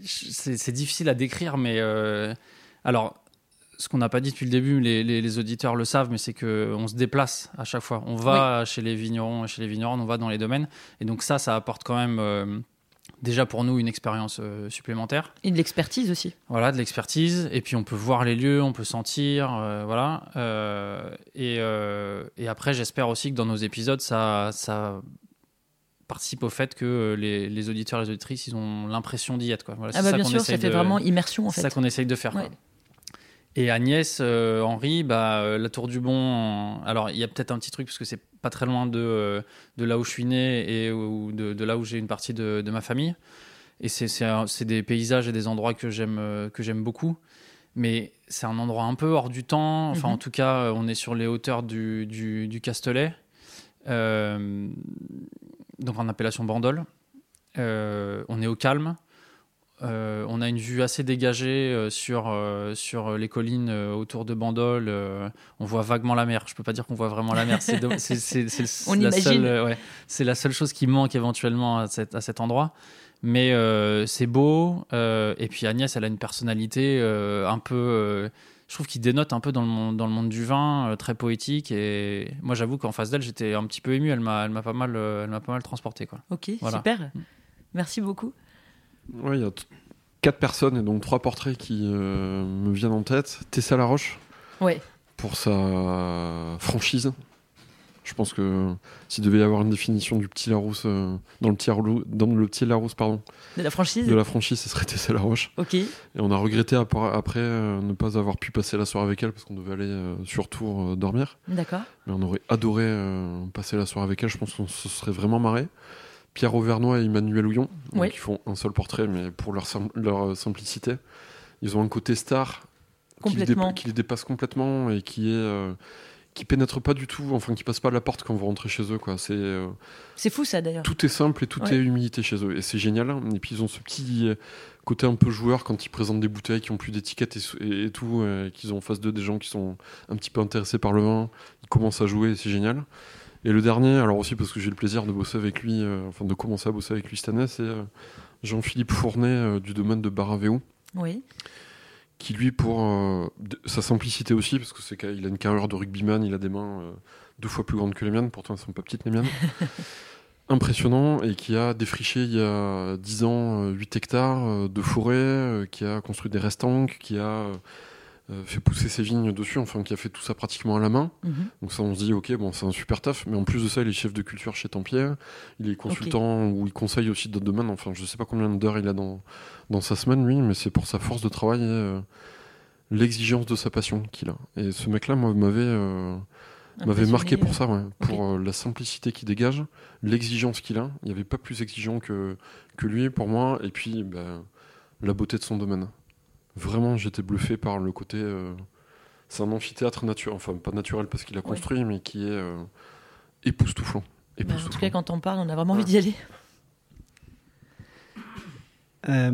C'est difficile à décrire, mais euh, alors, ce qu'on n'a pas dit depuis le début, les, les- les auditeurs le savent, mais c'est que on se déplace à chaque fois. On va chez les vignerons, chez les vignerons, on va dans les domaines, et donc ça, ça apporte quand même euh, déjà pour nous une expérience euh, supplémentaire. et de l'expertise aussi. Voilà, de l'expertise, et puis on peut voir les lieux, on peut sentir, euh, voilà. Euh, et, et après, j'espère aussi que dans nos épisodes, ça, ça participe au fait que les, les auditeurs et les auditrices, ils ont l'impression d'y être. Quoi. Voilà, Ah c'est bah ça bien qu'on sûr, ça fait de- vraiment immersion en c'est fait. ça qu'on essaye de faire. quoi. Et Agnès, euh, Henri, bah, euh, la Tour du Bon. Alors, il y a peut-être un petit truc parce que c'est pas très loin de, euh, de là où je suis né et ou de, de là où j'ai une partie de, de ma famille. Et c'est- des paysages et des endroits que j'aime beaucoup. Mais c'est un endroit un peu hors du temps. Enfin, Mhm. en tout cas, on est sur les hauteurs du, du, du Castelet, euh, donc en appellation Bandol. On est au calme. Euh, on a une vue assez dégagée euh, sur, euh, sur les collines autour de Bandol. on voit vaguement la mer. Je peux pas dire qu'on voit vraiment la mer. C'est la, la seule chose qui manque éventuellement à, cet, à cet endroit. Mais c'est beau. et puis Agnès, elle a une personnalité un peu je trouve qu'il dénote un peu dans le monde, dans le monde du vin, très poétique. Et moi, j'avoue qu'en face d'elle, j'étais un petit peu ému. Elle m'a, elle m'a pas mal, elle m'a pas mal transporté, quoi. Ok, super. Mm. Merci beaucoup. Oui, il y a quatre personnes et donc trois portraits qui euh, me viennent en tête. Tessa Laroche. Ouais. Pour sa franchise. Je pense que s'il devait y avoir une définition du petit Larousse euh, dans le petit dans le petit Larousse pardon. De la franchise. De la franchise, ce serait Tessa Laroche. Ok. Et on a regretté après, euh, ne pas avoir pu passer la soirée avec elle parce qu'on devait aller sur tour dormir. D'accord. Mais on aurait adoré passer la soirée avec elle. Je pense qu'on se serait vraiment marré. Pierre Auvernois et Emmanuel Houillon, qui font un seul portrait, mais pour leur, leur euh, simplicité. Ils ont un côté star qui les, qui les, dépasse complètement et qui est euh, qui pénètre pas du tout, enfin qui passe pas la porte quand vous rentrez chez eux. quoi. C'est euh, c'est fou ça d'ailleurs. Tout est simple et tout est humilité chez eux et c'est génial. Et puis ils ont ce petit côté un peu joueur quand ils présentent des bouteilles qui ont plus d'étiquette et, tout, qu'ils ont en face d'eux des gens qui sont un petit peu intéressés par le vin. Ils commencent à jouer, c'est génial. Et le dernier, alors aussi parce que j'ai le plaisir de bosser avec lui, euh, enfin de commencer à bosser avec lui cette année, c'est euh, Jean-Philippe Fournet euh, du domaine de Baravéo. Oui. Qui lui, pour sa simplicité aussi, parce que c'est qu'il a une carrière de rugbyman, il a des mains deux fois plus grandes que les miennes, pourtant elles sont pas petites les miennes. Impressionnant et qui a défriché il y a 10 ans 8 hectares de forêt, qui a construit des restanques, qui a fait pousser ses vignes dessus, enfin qui a fait tout ça pratiquement à la main. Mhm. Donc ça on se dit ok bon c'est un super taf, mais en plus de ça il est chef de culture chez Tempier, il est consultant ou il conseille aussi d'autres domaines, enfin je sais pas combien d'heures il a dans, dans sa semaine lui, mais c'est pour sa force de travail et euh, l'exigence de sa passion qu'il a. Et ce mec là moi m'avait euh, m'avait marqué pour ça, ouais, pour la simplicité qu'il dégage, l'exigence qu'il a. Il n'y avait pas plus exigeant que, que lui pour moi, et puis bah, la beauté de son domaine vraiment, j'étais bluffé par le côté. Euh, c'est un amphithéâtre naturel, enfin pas naturel parce qu'il a construit, mais qui est euh, époustouflant. Bah, en tout cas, quand on parle, on a vraiment envie d'y aller. Euh,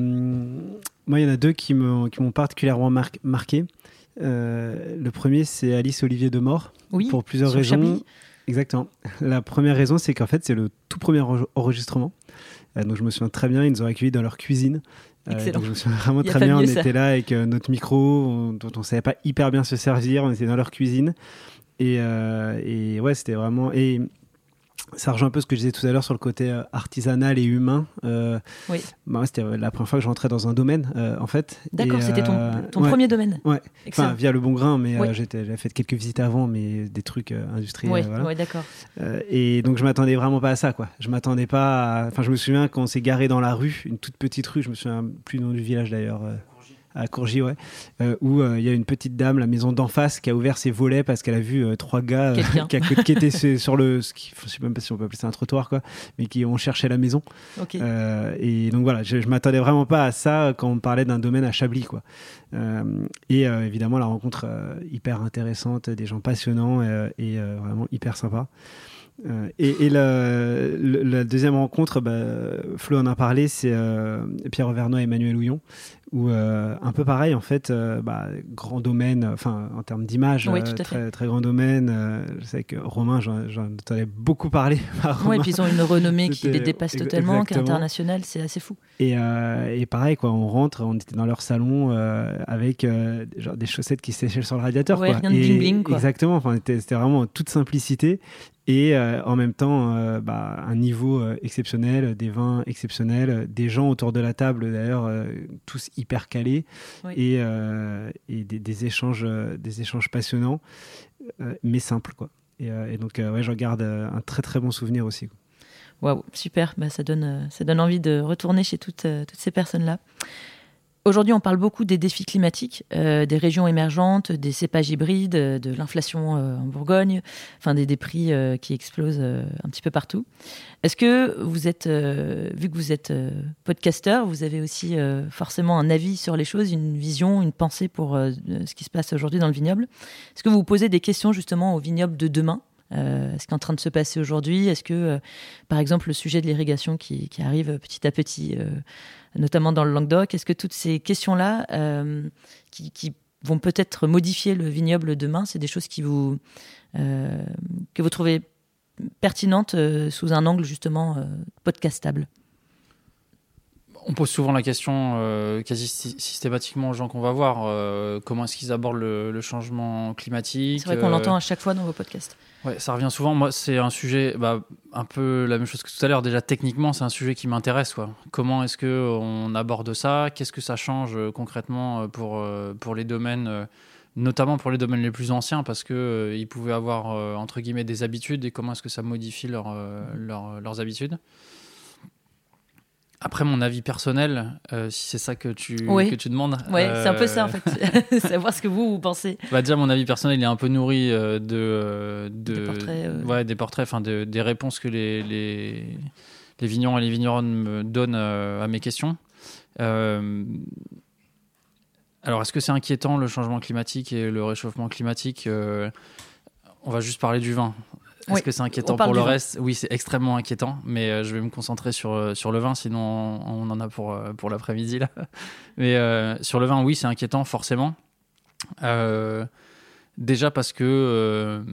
moi, il y en a deux qui m'ont qui particulièrement marqué. le premier, c'est Alice Olivier de Mort. Oui, pour plusieurs raisons. Exactement. La première raison, c'est qu'en fait, c'est le tout premier enregistrement. donc, je me souviens très bien, ils nous ont accueillis dans leur cuisine. Euh, Excellent. je me souviens vraiment très bien. On était là avec euh, notre micro, dont on savait pas hyper bien se servir. On était dans leur cuisine. Et, euh, et ouais, c'était vraiment. Et ça rejoint un peu ce que je disais tout à l'heure sur le côté euh, artisanal et humain. Euh, oui. Bah, c'était euh, la première fois que je rentrais dans un domaine, en fait. D'accord, c'était ton, ton premier domaine. Ouais. Enfin, via le bon grain, mais j'avais fait quelques visites avant, mais des trucs industriels. Oui, voilà. d'accord. et donc, je m'attendais vraiment pas à ça, quoi. Je m'attendais pas Enfin, je me souviens quand on s'est garé dans la rue, une toute petite rue, je me souviens plus du nom du village d'ailleurs à Courgy, ouais, euh, où euh, il y a une petite dame, la maison d'en face, qui a ouvert ses volets parce qu'elle a vu euh, trois gars qui, qui, étaient sur le, ce qui, je sais même pas si on peut appeler ça un trottoir, quoi, mais qui ont cherché la maison. et donc voilà, je, je m'attendais vraiment pas à ça quand on parlait d'un domaine à Chablis, quoi. et évidemment la rencontre hyper intéressante, des gens passionnants et vraiment hyper sympa. et, la, deuxième rencontre, bah, Flo en a parlé, c'est Pierre Vernois et Emmanuel Houillon, ou euh, un peu pareil en fait euh, bah, grand domaine enfin en termes d'image oui, euh, très, très grand domaine je sais que Romain j'en ai beaucoup parlé oui et puis ils ont une renommée qui les dépasse totalement qui est internationale c'est assez fou. Et, et, pareil quoi on rentre on était dans leur salon avec genre des chaussettes qui séchaient sur le radiateur ouais, rien de bling bling quoi. exactement enfin c'était vraiment toute simplicité et euh, en même temps euh, bah, un niveau euh, exceptionnel, des vins exceptionnels, des gens autour de la table d'ailleurs tous hyper calés et, et des, échanges, des échanges passionnants, mais simples quoi. Et, donc ouais, j'en garde un très très bon souvenir aussi. Waouh, super, bah, ça, donne, ça donne envie de retourner chez toutes, toutes ces personnes-là. Aujourd'hui, on parle beaucoup des défis climatiques, euh, des régions émergentes, des cépages hybrides, euh, de l'inflation euh, en Bourgogne, enfin des, des prix qui explosent un petit peu partout. Est-ce que vous êtes, vu que vous êtes podcasteur, vous avez aussi forcément un avis sur les choses, une vision, une pensée pour ce qui se passe aujourd'hui dans le vignoble? Est-ce que vous posez des questions justement au vignoble de demain? Ce qui est en train de se passer aujourd'hui Est-ce que, par exemple, le sujet de l'irrigation qui, arrive petit à petit, notamment dans le Languedoc, est-ce que toutes ces questions-là, qui, qui, vont peut-être modifier le vignoble demain, c'est des choses vous, que vous trouvez pertinentes sous un angle justement podcastable? On pose souvent la question euh, quasi systématiquement aux gens qu'on va voir euh, comment est-ce qu'ils abordent le, changement climatique. C'est vrai qu'on l'entend à chaque fois dans vos podcasts. Ouais, ça revient souvent. Moi, c'est un sujet, bah, un peu la même chose que tout à l'heure. Déjà, techniquement, c'est un sujet qui m'intéresse. Comment est-ce que on aborde ça? Qu'est-ce que ça change euh, concrètement pour, pour les domaines notamment pour les domaines les plus anciens, parce qu'ils ils pouvaient avoir, entre guillemets, des habitudes, et comment est-ce que ça modifie leur, leurs habitudes? Après, mon avis personnel, euh, si c'est ça que tu, que tu demandes. Oui, c'est un peu ça en fait. Savoir ce que vous, vous pensez. Bah, déjà, mon avis personnel, il est un peu nourri euh, de, de, des portraits. Ouais, des portraits, enfin, de, des réponses que les, les, les vignerons et les vigneronnes me donnent à mes questions. alors, est-ce que c'est inquiétant le changement climatique et le réchauffement climatique On va juste parler du vin. Est-ce que c'est inquiétant pour le reste? Oui, c'est extrêmement inquiétant, mais euh, je vais me concentrer sur, euh, sur le vin, sinon on, en a pour, euh, pour l'après-midi. là. Mais sur le vin, oui, c'est inquiétant, forcément. déjà parce que,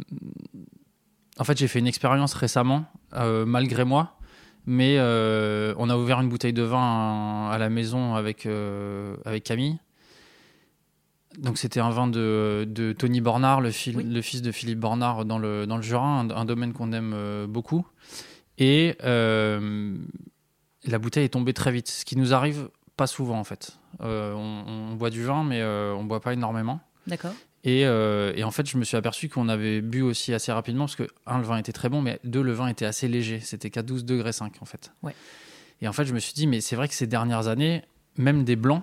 en fait, j'ai fait une expérience récemment, malgré moi, mais on a ouvert une bouteille de vin à, la maison avec, avec Camille. Donc c'était un vin de, de Tony Bornard, le, le, fils de Philippe Bornard dans le, dans le Jura, un, domaine qu'on aime euh, beaucoup. Et euh, la bouteille est tombée très vite, ce qui nous arrive pas souvent en fait. Euh, on, boit du vin, mais on boit pas énormément. D'accord. Et, et, en fait, je me suis aperçu qu'on avait bu aussi assez rapidement parce que, un, le vin était très bon, mais deux, le vin était assez léger. C'était qu'à 12 degrés 5 en fait. Ouais. Et en fait, je me suis dit, mais c'est vrai que ces dernières années, même des blancs,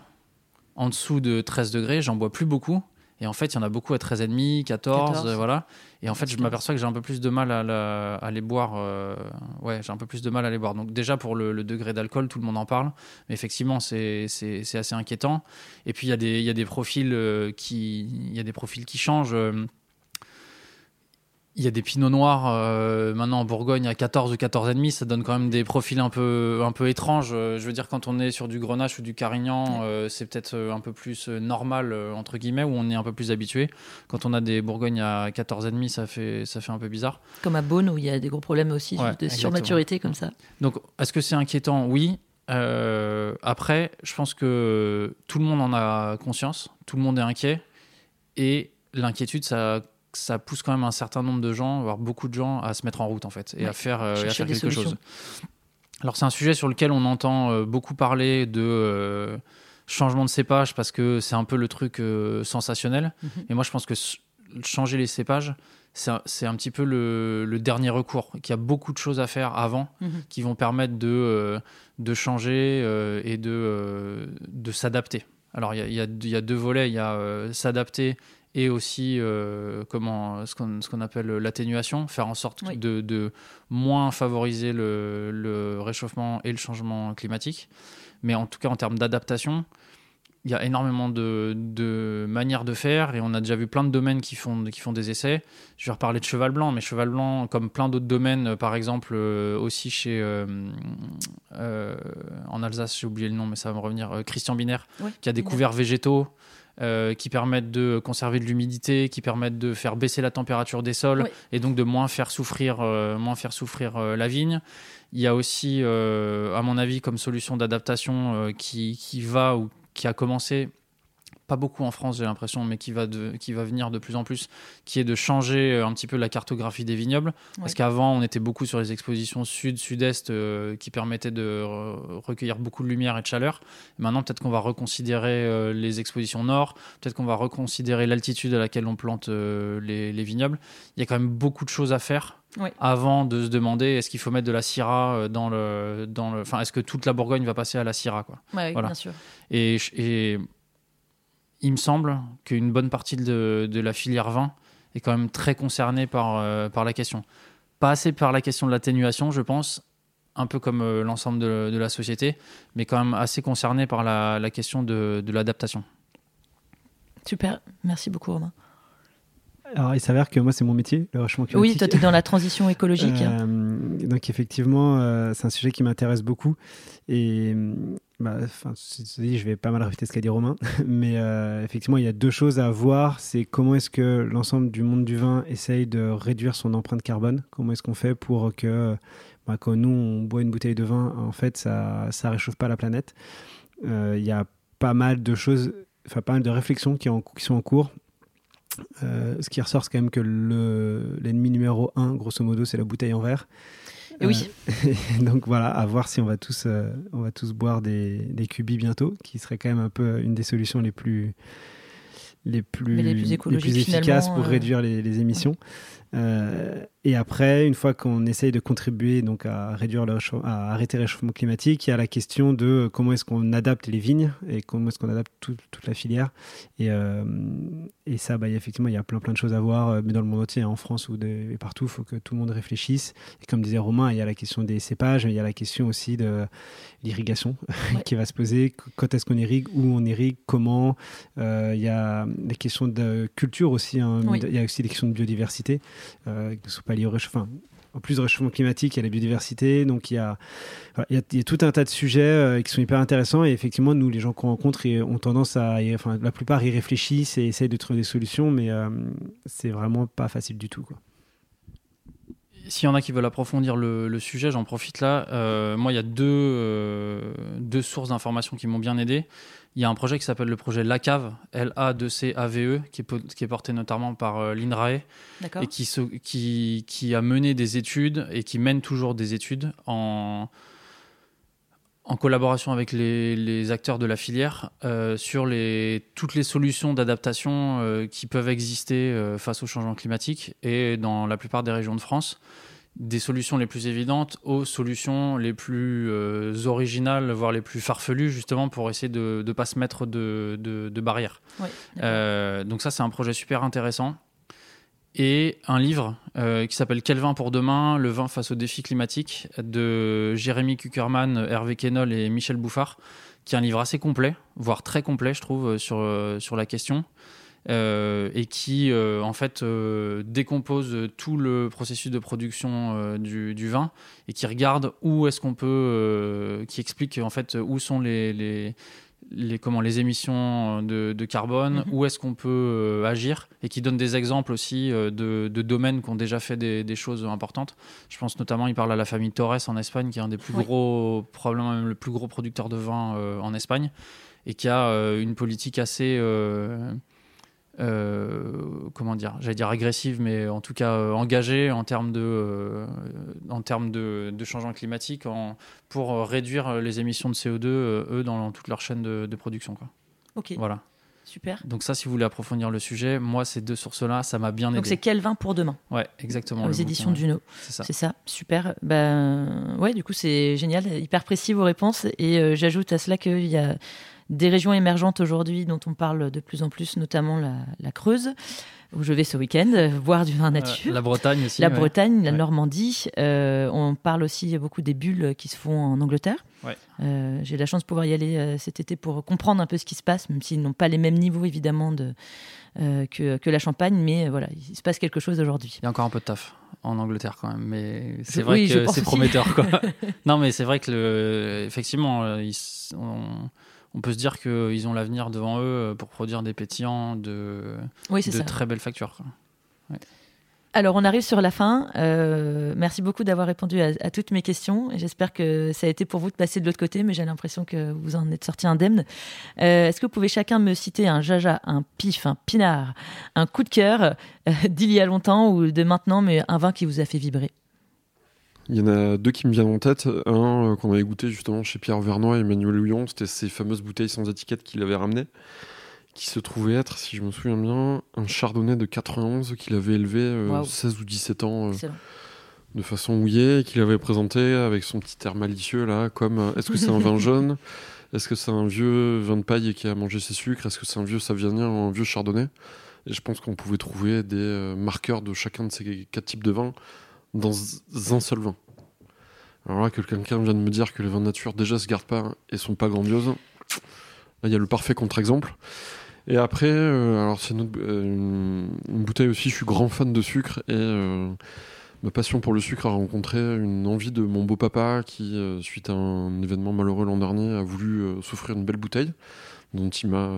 en dessous de 13 degrés, j'en bois plus beaucoup. Et en fait, il y en a beaucoup à 13,5, 14, 14. voilà. Et en fait, je m'aperçois que j'ai un peu plus de mal à, les boire. Euh, ouais, j'ai un peu plus de mal à les boire. Donc déjà, pour le, degré d'alcool, tout le monde en parle. Mais effectivement, c'est assez inquiétant. Et puis, il y, a des, y a des profils euh, qui, y a des profils qui changent. Il y a des pinots noirs euh, maintenant en Bourgogne à 14 ou 14,5, ça donne quand même des profils un peu, un peu étranges. Euh, je veux dire, quand on est sur du Grenache ou du Carignan, euh, c'est peut-être un peu plus normal, entre guillemets, où on est un peu plus habitué. Quand on a des Bourgognes à 14,5, ça fait, ça fait un peu bizarre. Comme à Beaune, où il y a des gros problèmes aussi de surmaturité comme ça. Donc, est-ce que c'est inquiétant? Oui. après, je pense que tout le monde en a conscience, tout le monde est inquiet. Et l'inquiétude, ça ça pousse quand même un certain nombre de gens, voire beaucoup de gens, à se mettre en route en fait et à faire, euh, à faire quelque chose. Alors c'est un sujet sur lequel on entend euh, beaucoup parler de euh, changement de cépage parce que c'est un peu le truc sensationnel. Mhm. Et moi je pense que changer les cépages, c'est un, petit peu le, dernier recours, qu'il y a beaucoup de choses à faire avant mhm. qui vont permettre de, de changer et de, de s'adapter. Alors il y, y, a deux volets, il y a s'adapter et aussi euh, comment, ce qu'on appelle l'atténuation, faire en sorte de, de, moins favoriser le, le, réchauffement et le changement climatique. Mais en tout cas, en termes d'adaptation, il y a énormément de, de, manières de faire et on a déjà vu plein de domaines qui font, qui font des essais. Je vais reparler de cheval blanc, mais cheval blanc, comme plein d'autres domaines, par exemple euh, aussi chez euh, en Alsace, j'ai oublié le nom, mais ça va me revenir, Christian Binaire, qui a découvert végétaux. Euh, qui permettent de conserver de l'humidité, qui permettent de faire baisser la température des sols et donc de moins faire souffrir, euh, moins faire souffrir euh, la vigne. Il y a aussi, à mon avis, comme solution d'adaptation qui, qui, va ou qui a commencé pas beaucoup en France, j'ai l'impression, mais qui va, de, qui va venir de plus en plus, qui est de changer euh, un petit peu la cartographie des vignobles. Parce qu'avant, on était beaucoup sur les expositions sud, sud-est, euh, qui permettaient de recueillir beaucoup de lumière et de chaleur. Maintenant, peut-être qu'on va reconsidérer euh, les expositions nord, peut-être qu'on va reconsidérer l'altitude à laquelle on plante les, les, vignobles. Il y a quand même beaucoup de choses à faire. Avant de se demander est-ce qu'il faut mettre de la Syrah dans le, dans le, enfin est-ce que toute la Bourgogne va passer à la Syrah quoi. Ouais, voilà. bien sûr. Et, et il me semble qu'une bonne partie de, la filière vin est quand même très concernée par, euh, par la question. Pas assez par la question de l'atténuation, je pense, un peu comme euh, l'ensemble de, la société, mais quand même assez concernée par la, question de, l'adaptation. Super, merci beaucoup Romain. Alors, il s'avère que moi, c'est mon métier, le réchauffement climatique. Oui, toi, tu es dans la transition écologique. Euh, donc, effectivement, euh, c'est un sujet qui m'intéresse beaucoup. Et bah, je vais pas mal répéter ce qu'a dit Romain, mais euh, effectivement, il y a deux choses à voir. C'est comment est-ce que l'ensemble du monde du vin essaye de réduire son empreinte carbone? Comment est-ce qu'on fait pour que, bah, quand nous, on boit une bouteille de vin, en fait, ça ne réchauffe pas la planète? Il y a pas mal de choses, enfin, pas mal de réflexions qui, qui sont en cours euh, ce qui ressort, c'est quand même que l'ennemi numéro un, grosso modo, c'est la bouteille en verre. Et oui. Euh, donc voilà, à voir si on va tous, euh, on va tous boire des, des cubis bientôt, qui serait quand même un peu une des solutions les plus, les plus, les plus, efficaces pour réduire les, les émissions. Euh, et après, une fois qu'on essaye de contribuer donc à réduire le à arrêter le réchauffement climatique, il y a la question de comment est-ce qu'on adapte les vignes et comment est-ce qu'on adapte toute la filière. Et, euh, et ça, bah, effectivement, il y a plein plein de choses à voir, euh, mais dans le monde entier, hein, en France ou et partout, il faut que tout le monde réfléchisse. Et comme disait Romain, il y a la question des cépages, il y a la question aussi de l'irrigation qui va se poser. Quand est-ce qu'on irrigue, où on irrigue, comment. il y a les questions de culture aussi. Hein, il y a aussi des questions de biodiversité euh, qui sont pas au réchauffement. En plus du réchauffement climatique, il y a la biodiversité, donc il y a, il y a, tout un tas de sujets euh, qui sont hyper intéressants. Et effectivement, nous, les gens qu'on rencontre, ont tendance à, enfin, la plupart y réfléchissent et essayent de trouver des solutions, mais euh, c'est vraiment pas facile du tout. S'il y en a qui veulent approfondir le, sujet, j'en profite là. Euh, moi, il y a deux, deux sources d'informations qui m'ont bien aidé. Il y a un projet qui s'appelle le projet LACAVE, L-A-2-C-A-V-E, qui est, qui est porté notamment par euh, l'INRAE, et qui, qui, qui, a mené des études et qui mène toujours des études en, en collaboration avec les, les acteurs de la filière euh, sur les, toutes les solutions d'adaptation euh, qui peuvent exister face au changement climatique et dans la plupart des régions de France des solutions les plus évidentes aux solutions les plus euh, originales, voire les plus farfelues, justement pour essayer de ne pas se mettre de, de, barrières. Euh, donc ça, c'est un projet super intéressant. Et un livre euh, qui s'appelle Quel vin pour demain Le vin face aux défis climatiques de Jérémy Kuckerman, Hervé Kenol et Michel Bouffard, qui est un livre assez complet, voire très complet, je trouve, sur, sur la question. Euh, et qui euh, en fait euh, décompose tout le processus de production du, vin et qui regarde où est-ce qu'on peut, qui explique en fait où sont les, les les, comment, les émissions de, carbone, mhm. où est-ce qu'on peut agir, et qui donne des exemples aussi de, domaines qui ont déjà fait des, choses importantes. Je pense notamment, il parle à la famille Torres en Espagne, qui est un des plus gros, probablement même le plus gros producteur de vin en Espagne, et qui a une politique assez euh, comment dire, j'allais dire agressive, mais en tout cas euh, engagée en termes de, euh, en termes de, changement climatique en, pour réduire les émissions de CO2, eux, dans, toute leur chaîne de, production. Quoi. Ok. Voilà. Super. Donc ça, si vous voulez approfondir le sujet, moi, ces deux sources-là, ça m'a bien aidé. Donc c'est quel vin pour demain Ouais, exactement. Aux éditions Duno. C'est ça. C'est ça, super. Ben ouais, du coup, c'est génial, hyper précis vos réponses. Et j'ajoute à cela qu'il y a des régions émergentes aujourd'hui dont on parle de plus en plus, notamment la, Creuse, où je vais ce week-end euh, voir du vin nature. la Bretagne aussi. La Bretagne, la Normandie. Euh, on parle aussi beaucoup des bulles qui se font en Angleterre. Euh, j'ai la chance de pouvoir y aller cet été pour comprendre un peu ce qui se passe, même s'ils n'ont pas les mêmes niveaux évidemment de, que, que, la Champagne, mais voilà, il se passe quelque chose aujourd'hui. Il y a encore un peu de taf en Angleterre quand même, mais c'est vrai que c'est prometteur. Quoi. non, mais c'est vrai que le, effectivement, ils, on peut se dire qu'ils ont l'avenir devant eux euh, pour produire des pétillants de, de très belles factures. Alors, on arrive sur la fin. Euh, merci beaucoup d'avoir répondu à, toutes mes questions. J'espère que ça a été pour vous de passer de l'autre côté, mais j'ai l'impression que vous en êtes sorti indemne. Euh, est-ce que vous pouvez chacun me citer un jaja, un pif, un pinard, un coup de cœur d'il y a longtemps ou de maintenant, mais un vin qui vous a fait vibrer? Il y en a deux qui me viennent en tête. Un euh, qu'on avait goûté justement chez Pierre Vernois et Emmanuel Houillon, c'était ces fameuses bouteilles sans étiquette qu'il avait ramenées, qui se trouvait être, si je me souviens bien, un chardonnay de 91 qu'il avait élevé 16 euh, ou 17 ans. Euh, de façon houillée, et qu'il avait présenté avec son petit air malicieux là, comme est-ce que c'est un vin jaune? Est-ce que c'est un vieux vin de paille qui a mangé ses sucres? Est-ce que c'est un vieux savionien ou un vieux chardonnay? Et je pense qu'on pouvait trouver des marqueurs de chacun de ces quatre types de vins dans un seul vin. Alors là, que quelqu'un vient de me dire que les vins nature déjà se gardent pas et sont pas grandioses, là il y a le parfait contre-exemple. Et après, euh, alors c'est euh, une- bouteille aussi, je suis grand fan de sucre et euh, ma passion pour le sucre a rencontré une envie de mon beau-papa qui, suite à un événement malheureux l'an dernier, a voulu s'offrir une belle bouteille dont il m'a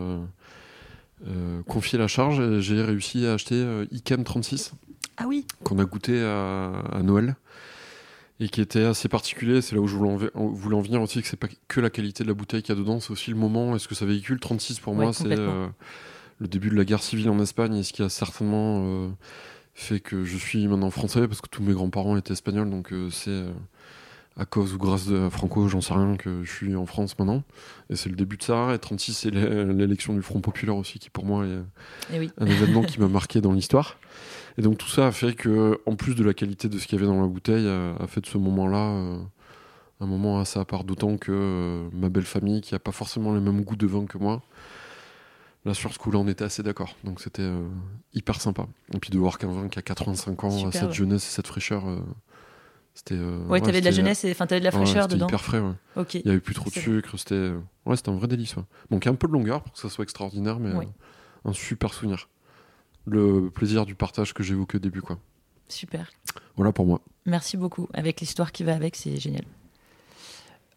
confié la charge et j'ai réussi à acheter Ikem 36 Ah oui. qu'on a goûté à, à Noël et qui était assez particulier. C'est là où je voulais en, venir aussi, que c'est pas que la qualité de la bouteille qu'il y a dedans, c'est aussi le moment. Est-ce que ça véhicule 36 pour Ouais, moi, c'est euh, le début de la guerre civile en Espagne et ce qui a certainement euh, fait que je suis maintenant français parce que tous mes grands-parents étaient espagnols, donc euh, c'est à cause ou grâce de Franco, j'en sais rien, que je suis en France maintenant. Et c'est le début de ça. Et 36, c'est l'é- l'élection du Front Populaire aussi, qui pour moi est Et oui. un événement qui m'a marqué dans l'histoire. Et donc tout ça a fait que, en plus de la qualité de ce qu'il y avait dans la bouteille, euh, a fait de ce moment-là euh, un moment assez à part. D'autant que euh, ma belle famille, qui a pas forcément le même goût de vin que moi, là sur ce coup-là, on était assez d'accord. Donc c'était euh, hyper sympa. Et puis de voir qu'un vin qui a 85 ans, Super, cette ouais. jeunesse et cette fraîcheur, euh, c'était. euh, Ouais, t'avais de la jeunesse et enfin t'avais de la fraîcheur dedans. hyper frais, ouais. Ok. Il y avait plus trop de sucre, c'était ouais, c'était un vrai délice. Donc un peu de longueur pour que ça soit extraordinaire, mais un super souvenir. Le plaisir du partage que j'évoquais au début, quoi. Super. Voilà pour moi. Merci beaucoup. Avec l'histoire qui va avec, c'est génial.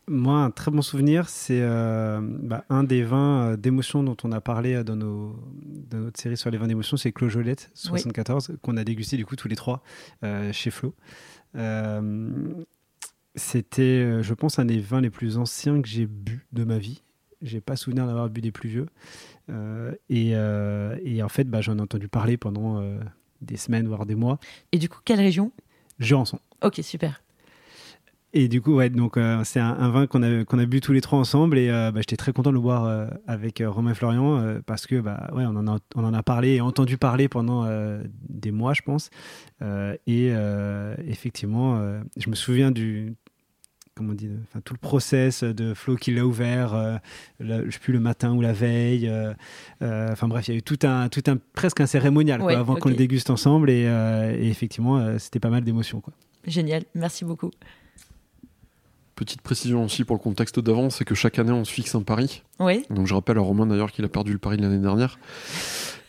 Moi, un très bon souvenir, c'est euh, bah, un des vins euh, d'émotion dont on a parlé euh, dans, nos, dans notre série sur les vins d'émotion, c'est Clos Jolette 74, qu'on a dégusté du coup tous les trois euh, chez Flo. Euh, C'était, je pense, un des vins les plus anciens que j'ai bu de ma vie. J'ai pas souvenir d'avoir bu des plus vieux. Euh, et, euh, et en fait, bah, j'en ai entendu parler pendant euh, des semaines, voire des mois. Et du coup, quelle région? Jurançon. Ok, super. Et du coup, ouais, donc euh, c'est un, un vin qu'on a, qu'on a bu tous les trois ensemble et euh, bah, j'étais très content de le boire euh, avec Romain Florian parce que bah, ouais, on, en a, on en a parlé et entendu parler pendant des mois, je pense. Et effectivement, je me souviens du. Comment on dit enfin, Tout le process de Flo qui l'a ouvert, euh, le- je sais plus le matin ou la veille. euh, euh, Enfin bref, il y a eu tout un, tout un presque un cérémonial quoi, avant qu'on le déguste ensemble et, euh, et effectivement, euh, c'était pas mal d'émotions. quoi. Génial. Merci beaucoup. Petite précision aussi pour le contexte d'avant, c'est que chaque année on se fixe un pari. Oui. Donc je rappelle à Romain d'ailleurs qu'il a perdu le pari de l'année dernière.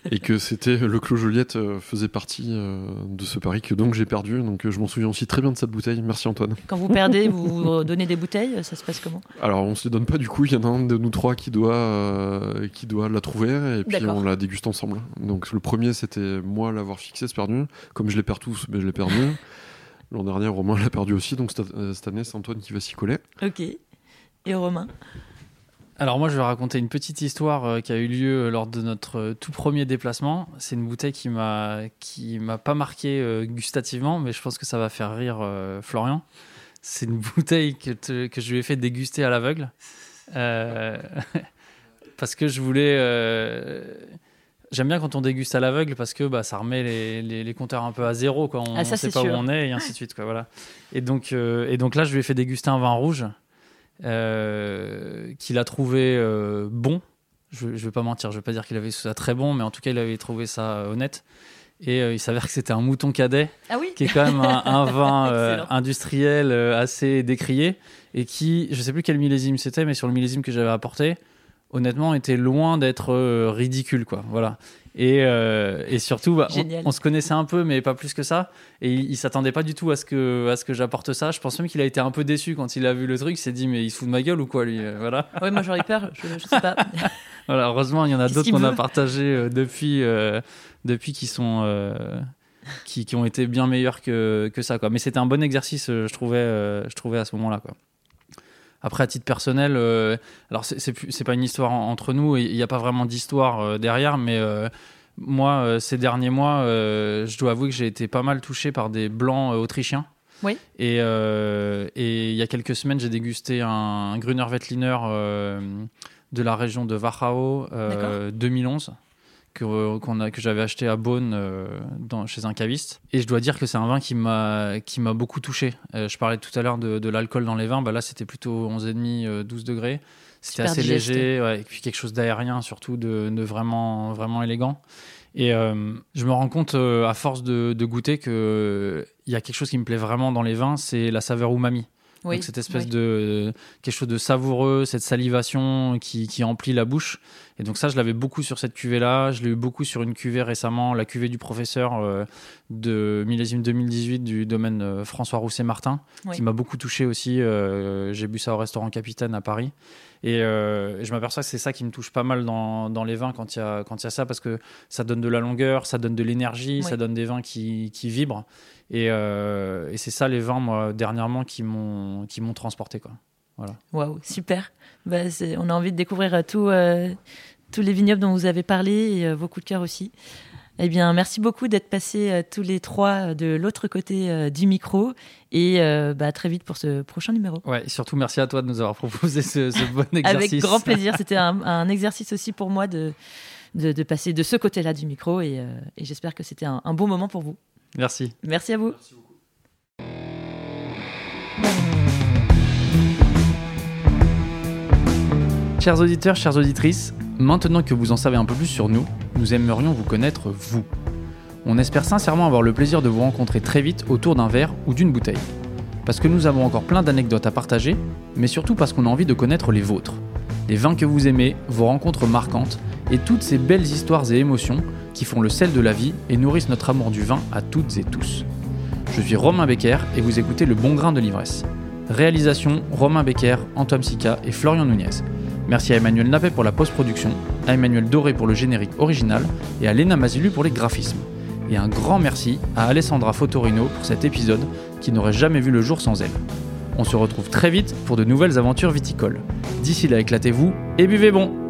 et que c'était le Clos Joliette euh, faisait partie euh, de ce pari que donc j'ai perdu. Donc euh, je m'en souviens aussi très bien de cette bouteille. Merci Antoine. Quand vous perdez, vous vous donnez des bouteilles. Ça se passe comment? Alors on se les donne pas du coup, il y en a un de nous trois qui doit, euh, qui doit la trouver et puis on la déguste ensemble. Donc le premier c'était moi l'avoir fixé, c'est perdu. Comme je les perds tous, mais je l'ai perdu. L'an dernier Romain l'a perdu aussi, donc cette, euh, année c'est Antoine qui va s'y coller. Ok. Et Romain? Alors moi je vais raconter une petite histoire euh, qui a eu lieu lors de notre euh, tout premier déplacement. C'est une bouteille qui m'a qui m'a pas marqué euh, gustativement, mais je pense que ça va faire rire euh, Florian. C'est une bouteille que, te- que je lui ai fait déguster à l'aveugle. Euh, parce que je voulais... euh, J'aime bien quand on déguste à l'aveugle parce que bah, ça remet les, les- les compteurs un peu à zéro. Quoi. On Ah, ne sait pas sûr. où on est et ainsi de suite. Quoi, voilà. et, donc, euh, et donc là, je lui ai fait déguster un vin rouge euh, qu'il a trouvé euh, bon. Je ne vais pas mentir, je ne vais pas dire qu'il avait trouvé ça très bon, mais en tout cas, il avait trouvé ça honnête. Et euh, il s'avère que c'était un mouton cadet Ah oui qui est quand même un, un vin euh, industriel euh, assez décrié et qui, je sais plus quel millésime c'était, mais sur le millésime que j'avais apporté, honnêtement, était loin d'être euh, ridicule, quoi. Voilà. Et, euh, et surtout, bah, on, se connaissait un peu, mais pas plus que ça. Et il, il s'attendait pas du tout à ce que, à ce que j'apporte ça. Je pense même qu'il a été un peu déçu quand il a vu le truc. Il s'est dit, mais il se fout de ma gueule ou quoi, lui Euh, Voilà. Ouais, moi j'aurais peur. Je, je sais pas. Voilà, heureusement, il y en a d'autres qu'on a euh, depuis, euh, depuis qui sont. euh, qui, qui ont été bien meilleurs que, que ça. Quoi. Mais c'était un bon exercice, je trouvais, je trouvais à ce moment-là. Quoi. Après, à titre personnel, euh, alors c'est- pas une histoire en- entre nous, il n'y a pas vraiment d'histoire euh, derrière, mais euh, moi, euh, ces derniers mois, je dois avouer que j'ai été pas mal touché par des blancs autrichiens. Oui. Et, et il y a quelques semaines, j'ai dégusté un Gruner Veltliner de la région de Wachau euh, 2011 que, a, que j'avais acheté à Beaune euh, dans, chez un caviste. Et je dois dire que c'est un vin qui m'a, beaucoup touché. Euh, je parlais tout à l'heure de, de l'alcool dans les vins. Bah là, c'était plutôt 11,5, euh, 12 degrés. C'était assez digesté. léger. ouais, et puis quelque chose d'aérien, surtout de, de vraiment, vraiment élégant. Et euh, je me rends compte, euh, à force de, de goûter, qu'il y a quelque chose qui me plaît vraiment dans les vins, c'est la saveur umami. Oui, Donc cette espèce oui. de quelque chose de savoureux, cette salivation qui, qui emplit la bouche. Et donc ça, je l'avais beaucoup sur cette cuvée-là. Je l'ai eu beaucoup sur une cuvée récemment, la cuvée du professeur euh, de millésime 2018 du domaine euh, François Rousset-Martin, Oui. qui m'a beaucoup touché aussi. Euh, J'ai bu ça au restaurant Capitaine à Paris. Et, euh, et je m'aperçois que c'est ça qui me touche pas mal dans, dans les vins quand il y, a, quand y a ça, parce que ça donne de la longueur, ça donne de l'énergie, Oui. ça donne des vins qui, qui vibrent. Et, euh, et c'est ça les vins, moi, dernièrement, qui m'ont transporté. Quoi. Waouh, super. Bah, on a envie de découvrir euh, tout, euh, tous les vignobles dont vous avez parlé et vos coups de cœur aussi. Eh bien, merci beaucoup d'être passés euh, tous les trois euh, de l'autre côté euh, du micro et euh, bah, à très vite pour ce prochain numéro. Ouais, et surtout, merci à toi de nous avoir proposé ce, ce bon exercice. Avec grand plaisir. C'était un, un exercice aussi pour moi de, de, de passer de ce côté-là du micro et, euh, et j'espère que c'était un, un bon moment pour vous. Merci. Merci à vous. Chers auditeurs, chères auditrices, maintenant que vous en savez un peu plus sur nous, nous aimerions vous connaître vous. On espère sincèrement avoir le plaisir de vous rencontrer très vite autour d'un verre ou d'une bouteille. Parce que nous avons encore plein d'anecdotes à partager, mais surtout parce qu'on a envie de connaître les vôtres. Les vins que vous aimez, vos rencontres marquantes et toutes ces belles histoires et émotions qui font le sel de la vie et nourrissent notre amour du vin à toutes et tous. Je suis Romain Becker et vous écoutez Le Bon Grain de l'Ivresse. Réalisation Romain Becker, Antoine Sica et Florian Nunez. Merci à Emmanuel Nappet pour la post-production, à Emmanuel Doré pour le générique original et à Léna Mazilu pour les graphismes. Et un grand merci à Alessandra Fotorino pour cet épisode qui n'aurait jamais vu le jour sans elle. On se retrouve très vite pour de nouvelles aventures viticoles. D'ici là, éclatez-vous et buvez bon